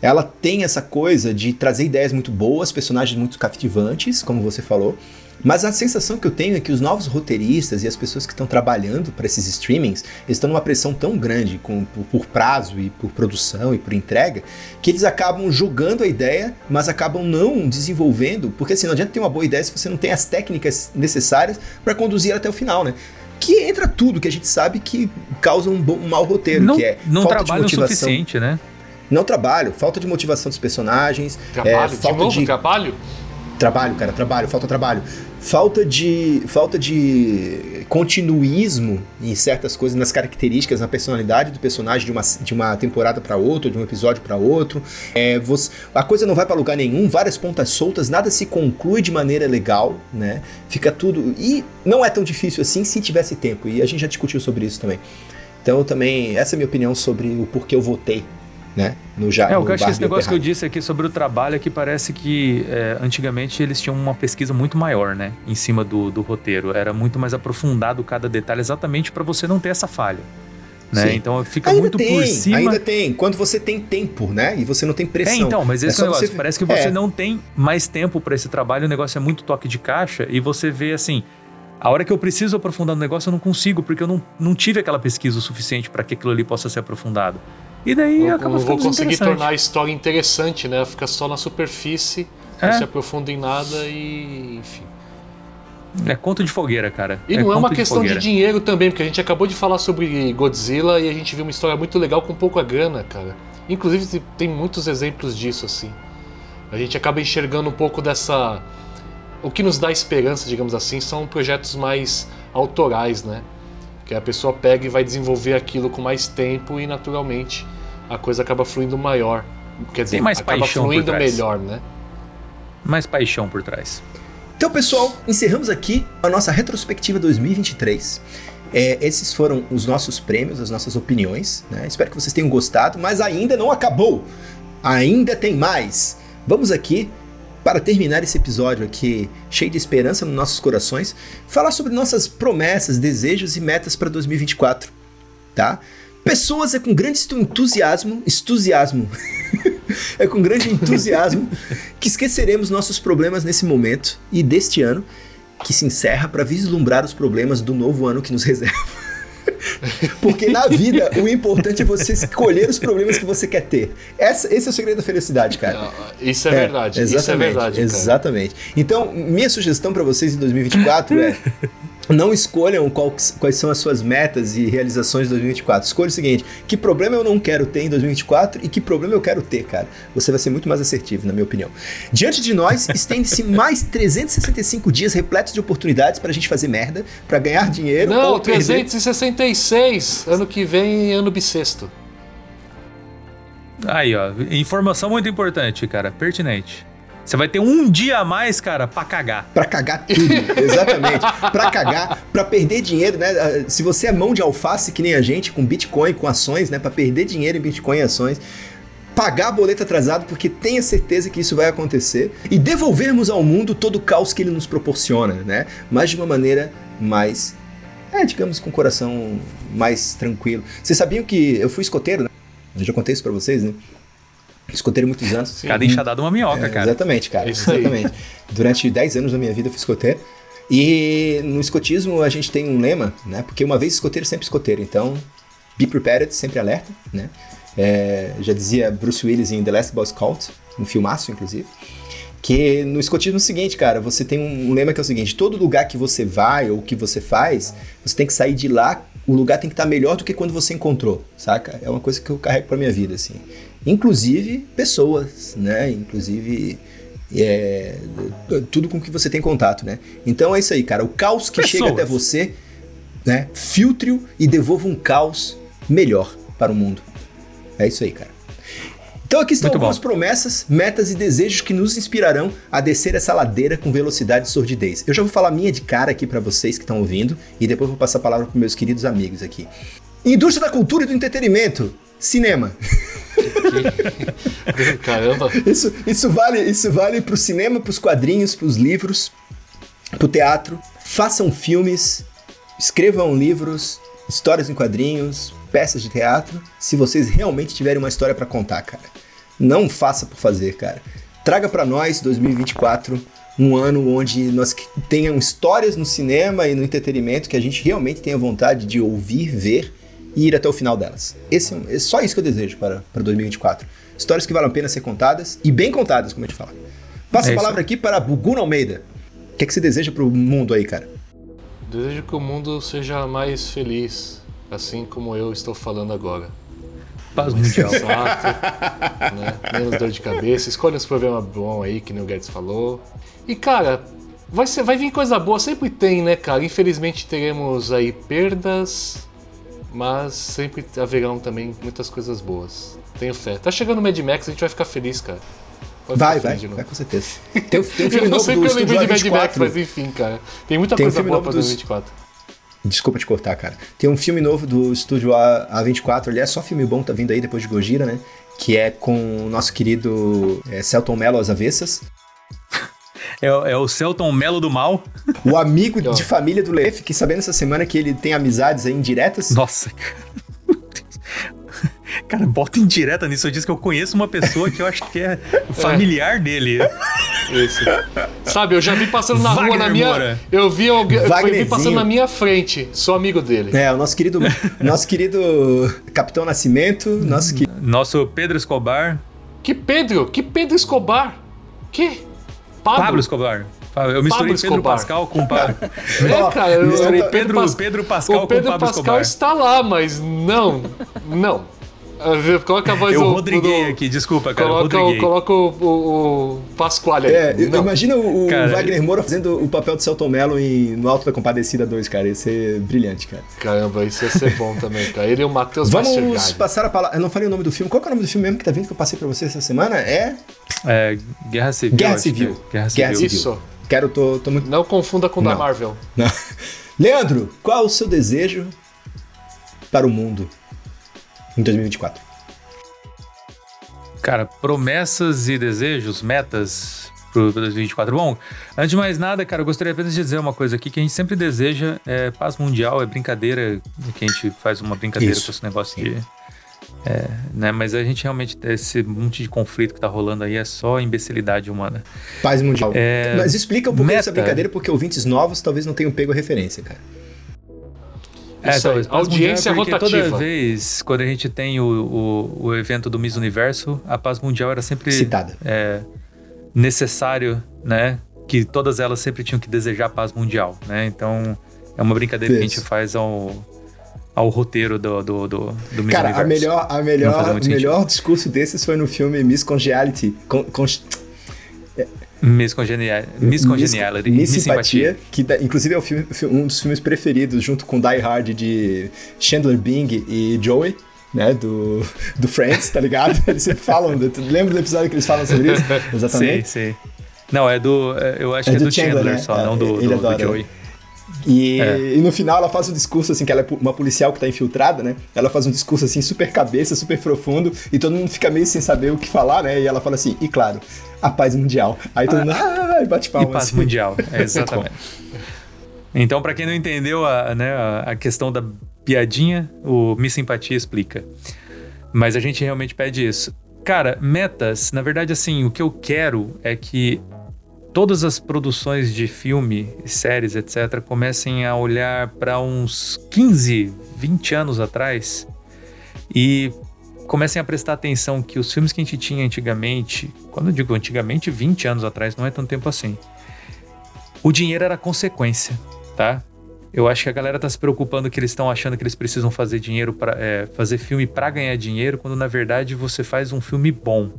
Ela tem essa coisa de trazer ideias muito boas, personagens muito cativantes, como você falou. Mas a sensação que eu tenho é que os novos roteiristas e as pessoas que estão trabalhando para esses streamings estão numa pressão tão grande com, por, por prazo e por produção e por entrega que eles acabam jogando a ideia, mas acabam não desenvolvendo, porque assim, não adianta ter uma boa ideia se você não tem as técnicas necessárias para conduzir até o final, né? Que entra tudo que a gente sabe que causa um, bom- um mau roteiro, não, que é não falta de o motivação. suficiente, né? Não trabalho, falta de motivação dos personagens, Trabalho? é, de falta novo, de trabalho? Trabalho, cara, trabalho, falta trabalho. Falta de falta de continuismo em certas coisas, nas características, na personalidade do personagem de uma, de uma temporada pra outra, de um episódio pra outro. É, você- a coisa não vai pra lugar nenhum, várias pontas soltas, nada se conclui de maneira legal, né? Fica tudo e não é tão difícil assim se tivesse tempo. E a gente já discutiu sobre isso também. Então, também essa é a minha opinião sobre o porquê eu votei, né? No já. É, o no que eu acho que esse negócio que eu disse aqui sobre o trabalho é que parece que é, antigamente eles tinham uma pesquisa muito maior, né? Em cima do, do roteiro. Era muito mais aprofundado cada detalhe exatamente para você não ter essa falha. Né? Então fica Ainda muito tem, por cima. ainda tem. Quando você tem tempo, né? E você não tem pressão. É, então, mas esse É é só o negócio. você- Parece que você é. não tem mais tempo para esse trabalho, o negócio é muito toque de caixa e você vê assim. A hora que eu preciso aprofundar no negócio, eu não consigo, porque eu não, não tive aquela pesquisa o suficiente para que aquilo ali possa ser aprofundado. E daí Eu acaba não vou conseguir tornar a história interessante, né? Fica só na superfície, É. não se aprofunda em nada e. enfim. É conto de fogueira, cara. E não é uma questão de fogueira. dinheiro também, porque a gente acabou de falar sobre Godzilla e a gente viu uma história muito legal com pouca grana, cara. Inclusive tem muitos exemplos disso, assim. A gente acaba enxergando um pouco dessa. O que nos dá esperança, digamos assim, são projetos mais autorais, né? Que a pessoa pega e vai desenvolver aquilo com mais tempo e naturalmente a coisa acaba fluindo maior. Quer dizer, Tem mais acaba paixão por fluindo trás. melhor, né? Mais paixão por trás. Então, pessoal, encerramos aqui a nossa retrospectiva 2023. É, esses foram os nossos prêmios, as nossas opiniões. né? Espero que vocês tenham gostado, mas ainda não acabou. Ainda tem mais. Vamos aqui para terminar esse episódio aqui cheio de esperança nos nossos corações, falar sobre nossas promessas, desejos e metas para 2024, tá? Pessoas é com grande entusiasmo, entusiasmo é com grande entusiasmo que esqueceremos nossos problemas nesse momento e deste ano que se encerra para vislumbrar os problemas do novo ano que nos reserva. Porque na vida o importante é você escolher os problemas que você quer ter. Essa, esse é o segredo da felicidade, cara. Isso é, verdade. Isso é Exatamente. verdade. cara. exatamente. Então, minha sugestão para vocês em 2024 é não escolham qual- quais são as suas metas e realizações de 2024. Escolha o seguinte: que problema eu não quero ter em 2024 e que problema eu quero ter, cara. Você vai ser muito mais assertivo, na minha opinião. Diante de nós, estende-se mais 365 dias repletos de oportunidades pra gente fazer merda, pra ganhar dinheiro Não, ou perder. 366. Ano que vem, ano bissexto. Aí, ó. Informação muito importante, cara. Pertinente. Você vai ter um dia a mais, cara, pra cagar. Pra cagar tudo, exatamente. Pra cagar, pra perder dinheiro, né? Ah, Se você é mão de alface que nem a gente, com Bitcoin, com ações, né? Pra perder dinheiro em Bitcoin e ações. Pagar boleto atrasado, porque tenha certeza que isso vai acontecer. E devolvermos ao mundo todo o caos que ele nos proporciona, né? Mas de uma maneira mais. É, digamos, com o coração mais tranquilo. Vocês sabiam que eu fui escoteiro, né? Eu já contei isso pra vocês, né? Escoteiro muitos anos. Cada enxadada uma minhoca, É, cara. Exatamente, cara. Isso aí. exatamente. Durante 10 anos da minha vida eu fui escoteiro. E no escotismo a gente tem um lema, né? Porque uma vez escoteiro, sempre escoteiro. Então, be prepared, sempre alerta, né? É, já dizia Bruce Willis em The Last Boy Scout, um filmaço, inclusive. Que no escotismo é o seguinte, cara, você tem um lema que é o seguinte: todo lugar que você vai ou que você faz, você tem que sair de lá, o lugar tem que estar melhor do que quando você encontrou, saca? É uma coisa que eu carrego pra minha vida, assim. Inclusive pessoas, né? Inclusive é, tudo com que você tem contato, né? Então é isso aí, cara. O caos que Pessoas. chega até você, né? Filtre-o e devolva um caos melhor para o mundo. É isso aí, cara. Então aqui estão Muito algumas bom. promessas, metas e desejos que nos inspirarão a descer essa ladeira com velocidade e sordidez. Eu já vou falar minha de cara aqui para vocês que estão ouvindo e depois vou passar a palavra para meus queridos amigos aqui. Indústria da cultura e do entretenimento. Cinema. Caramba. Isso, isso vale, isso vale pro cinema, pros quadrinhos, pros livros, pro teatro. Façam filmes, escrevam livros, histórias em quadrinhos, peças de teatro, se vocês realmente tiverem uma história pra contar, cara. Não faça por fazer, cara. Traga pra nós 2024 um ano onde nós tenham histórias no cinema e no entretenimento que a gente realmente tenha vontade de ouvir, ver e ir até o final delas. Esse, é- é só isso que eu desejo para, para 2024. Histórias que valem a pena ser contadas e bem contadas, como a gente fala. Passa É a palavra aqui para Buguna Almeida. O que, é que você deseja pro mundo aí, cara? Desejo que o mundo seja mais feliz, assim como eu estou falando agora. Paz mundial. Exato. né? Menos dor de cabeça. Escolha uns programas bons aí, que o Guedes falou. E, cara, vai, ser, vai vir coisa boa. Sempre tem, né, cara? Infelizmente teremos aí perdas, mas sempre haverão também muitas coisas boas. Tenho fé. Tá chegando o Mad Max, a gente vai ficar feliz, cara. Pode Vai, vai, vai com certeza. Tem, um- tem um filme Eu não novo sei porque eu lembrei de Mad Max, A24. mas enfim, cara. Tem muita Tem um coisa filme boa pra dos- 2024. Desculpa te cortar, cara. Tem um filme novo do estúdio A- A24, aliás, só filme bom tá vindo aí depois de Gojira, né? Que é com o nosso querido é, Celton Mello às avessas. É, o- é o Celton Melo do Mal. O amigo de família do Leif, fiquei sabendo essa semana que ele tem amizades aí indiretas. Nossa, cara. Bota indireta nisso. Eu disse que eu conheço uma pessoa que eu acho que é familiar dele. Isso. Sabe, eu já vi passando na rua Wagner na minha. Moura. Eu vi alguém. Eu vi passando na minha frente. Sou amigo dele. É, o nosso querido, nosso querido Capitão Nascimento, nosso que Nosso Pedro Escobar. Que Pedro? Que Pedro Escobar? Que? Pablo? Pablo Escobar. Eu misturei Pablo Pedro Escobar. Pascal com Pablo. É, cara, eu, Misturei Pedro, Pas- Pedro Pascal o Pedro com Pablo Pascal Escobar. está lá, mas não. Não. Coloca a voz Eu do- rodriguei do- aqui, desculpa, cara. Coloca, o, coloca o, o, o Pasquale aí. É, imagina o, o Cara, Wagner Moura fazendo o papel de Celton Mello em, no Alto da Compadecida 2, cara. Ia ser brilhante, cara. Caramba, isso ia ser bom também, cara. Ele e o Matheus Vamos passar a palavra. Eu não falei o nome do filme. Qual que é o nome do filme mesmo que tá vindo que eu passei pra você essa semana? É É, Guerra Civil. Guerra é. Civil. Guerra Guerra Civil. Civil. Isso. Quero, tô, tô muito. Não confunda com o da. Marvel. Não. Leandro, qual o seu desejo para o mundo em 2024? Cara, promessas e desejos, metas pro 2024. Bom, antes de mais nada, cara, eu gostaria apenas de dizer uma coisa aqui que a gente sempre deseja é paz mundial, é brincadeira, que a gente faz uma brincadeira Isso. com esse negócio de É, né? Mas a gente realmente, esse monte de conflito que tá rolando aí é só imbecilidade humana. Paz mundial. É, Mas explica um pouco meta. essa brincadeira, porque ouvintes novos talvez não tenham pego a referência, cara. Isso aí, talvez audiência mundial é rotativa. Toda vez, quando a gente tem o, o, o evento do Miss Universo, a paz mundial era sempre Citada. é, necessário, né? Que todas elas sempre tinham que desejar paz mundial, né? Então, é uma brincadeira que a gente Isso. faz ao, ao roteiro do, do, do, do Miss Cara, Universo. a melhor, a melhor, melhor discurso desses foi no filme Miss Congeniality. Con, con, Miss, Congenia Miss Congeniality. Miss, Miss Simpatia, que da- inclusive é filme- um dos filmes preferidos, junto com Die Hard de Chandler Bing e Joey, né, do, do Friends, tá ligado? Eles sempre falam, lembra do episódio que eles falam sobre isso? Sim, Exatamente. sim. Não, é do. é, Eu acho É que é do do Chandler, Chandler, né? só, É, não do, do, adora. do Joey. E, É. e no final ela faz um discurso assim, que ela é uma policial que tá infiltrada, né? Ela faz um discurso assim, super cabeça, super profundo, e todo mundo fica meio sem saber o que falar, né? E ela fala assim, e claro, a paz mundial. Aí todo mundo, ah, e bate E palmas. paz mundial, é, exatamente. Então, pra quem não entendeu a, né, a, questão da piadinha, o Miss Simpatia explica. Mas a gente realmente pede isso. Cara, metas, na verdade, assim, o que eu quero é que todas as produções de filme, séries, etc., comecem a olhar para uns 15, 20 anos atrás e comecem a prestar atenção que os filmes que a gente tinha antigamente, quando eu digo antigamente, 20 anos atrás, não é tanto tempo assim. O dinheiro era consequência, tá? Eu acho que a galera tá se preocupando que eles estão achando que eles precisam fazer dinheiro para fazer filme para ganhar dinheiro, quando na verdade você faz um filme bom.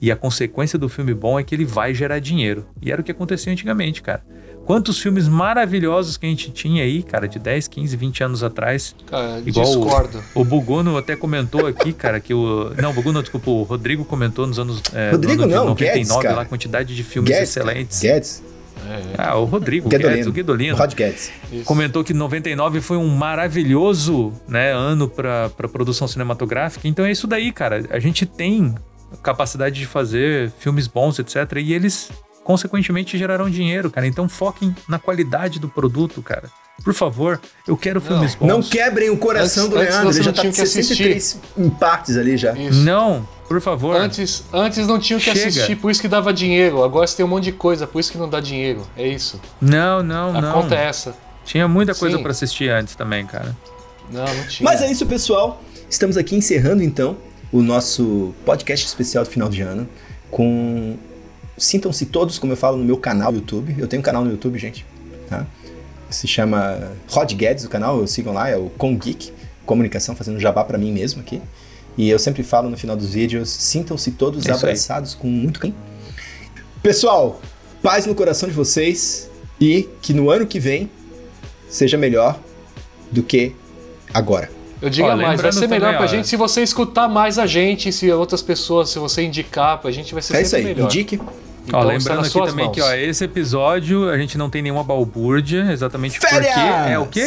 E a consequência do filme bom é que ele vai gerar dinheiro. E era o que acontecia antigamente, cara. Quantos filmes maravilhosos que a gente tinha aí, cara, de 10, 15, 20 anos atrás. Cara, Igual o- discordo. O Buguno até comentou aqui, cara, que o. Não, o Buguno, desculpa, o Rodrigo comentou nos anos. É, Rodrigo no ano de não, 99 Guedes, cara. lá, a quantidade de filmes Guedes, cara, excelentes. Guedes, Ah, o Rodrigo, o Guedes, Guedolino, o Guedolino. Rod Guedes. Isso. Comentou que 99 foi um maravilhoso né, ano para produção cinematográfica. Então é isso daí, cara. A gente tem capacidade de fazer filmes bons, etc. E eles, consequentemente, gerarão dinheiro, cara. Então foquem na qualidade do produto, cara. Por favor, eu quero filmes bons. Não quebrem o coração Antes- do antes Leandro, ele já não tá tinha com que 63 em partes ali já. Isso. Não, por favor. Antes, antes não tinham que Chega. assistir, por isso que dava dinheiro. Agora você tem um monte de coisa, por isso que não dá dinheiro. É isso. Não, não, A não. conta é essa. Tinha muita coisa pra assistir antes também, cara. Não, não tinha. Mas é isso, pessoal. Estamos aqui encerrando então o nosso podcast especial do final de ano com sintam-se todos, como eu falo no meu canal no YouTube. Eu tenho um canal no YouTube, gente, tá? Se chama Rod Guedes, o canal, sigam lá, é o Com Geek, comunicação, fazendo jabá pra mim mesmo aqui. E eu sempre falo no final dos vídeos, sintam-se todos É isso aí. abraçados com muito carinho. Pessoal, paz no coração de vocês e que no ano que vem seja melhor do que agora. Eu digo Ó, mais, vai ser melhor também, pra gente se você escutar mais a gente, se outras pessoas, se você indicar pra gente, vai ser É isso sempre aí, melhor. indique. Então, ó, lembrando aqui também mãos. que ó, esse episódio a gente não tem nenhuma balbúrdia, exatamente Férias! porque é o quê?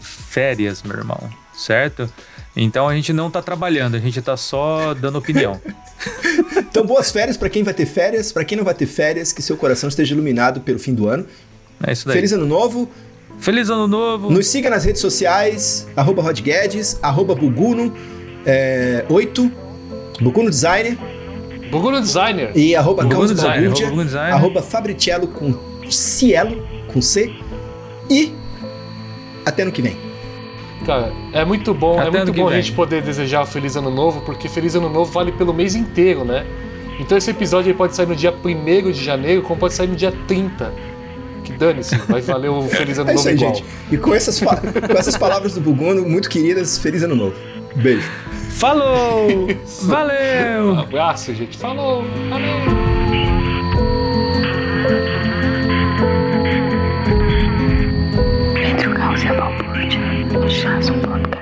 Férias, meu irmão, certo? Então a gente não tá trabalhando, a gente tá só dando opinião. Então, boas férias pra quem vai ter férias, pra quem não vai ter férias, que seu coração esteja iluminado pelo fim do ano. É isso daí. Feliz ano novo. Feliz ano novo. Nos siga nas redes sociais, arroba Rod Guedes, arroba Buguno, é, 8, Buguno Designer Buguno Designer. e arroba Buguno Designer, Balbúrdia, arroba Buguno Designer. arroba Fabricielo com Cielo, com C. E até ano que vem. Cara, é muito bom, Até é muito bom a gente poder desejar o Feliz Ano Novo, porque Feliz Ano Novo vale pelo mês inteiro, né? Então esse episódio pode sair no dia 1 de janeiro, como pode sair no dia 30 dane-se, mas valeu, é feliz ano é novo aí, igual. Gente. E com essas, com essas palavras do Buguno, muito queridas, feliz ano novo. Beijo. Falou! valeu! Um abraço, gente. Falou! Falou! Entre o caos e a balbúrdia, o chá é um bloco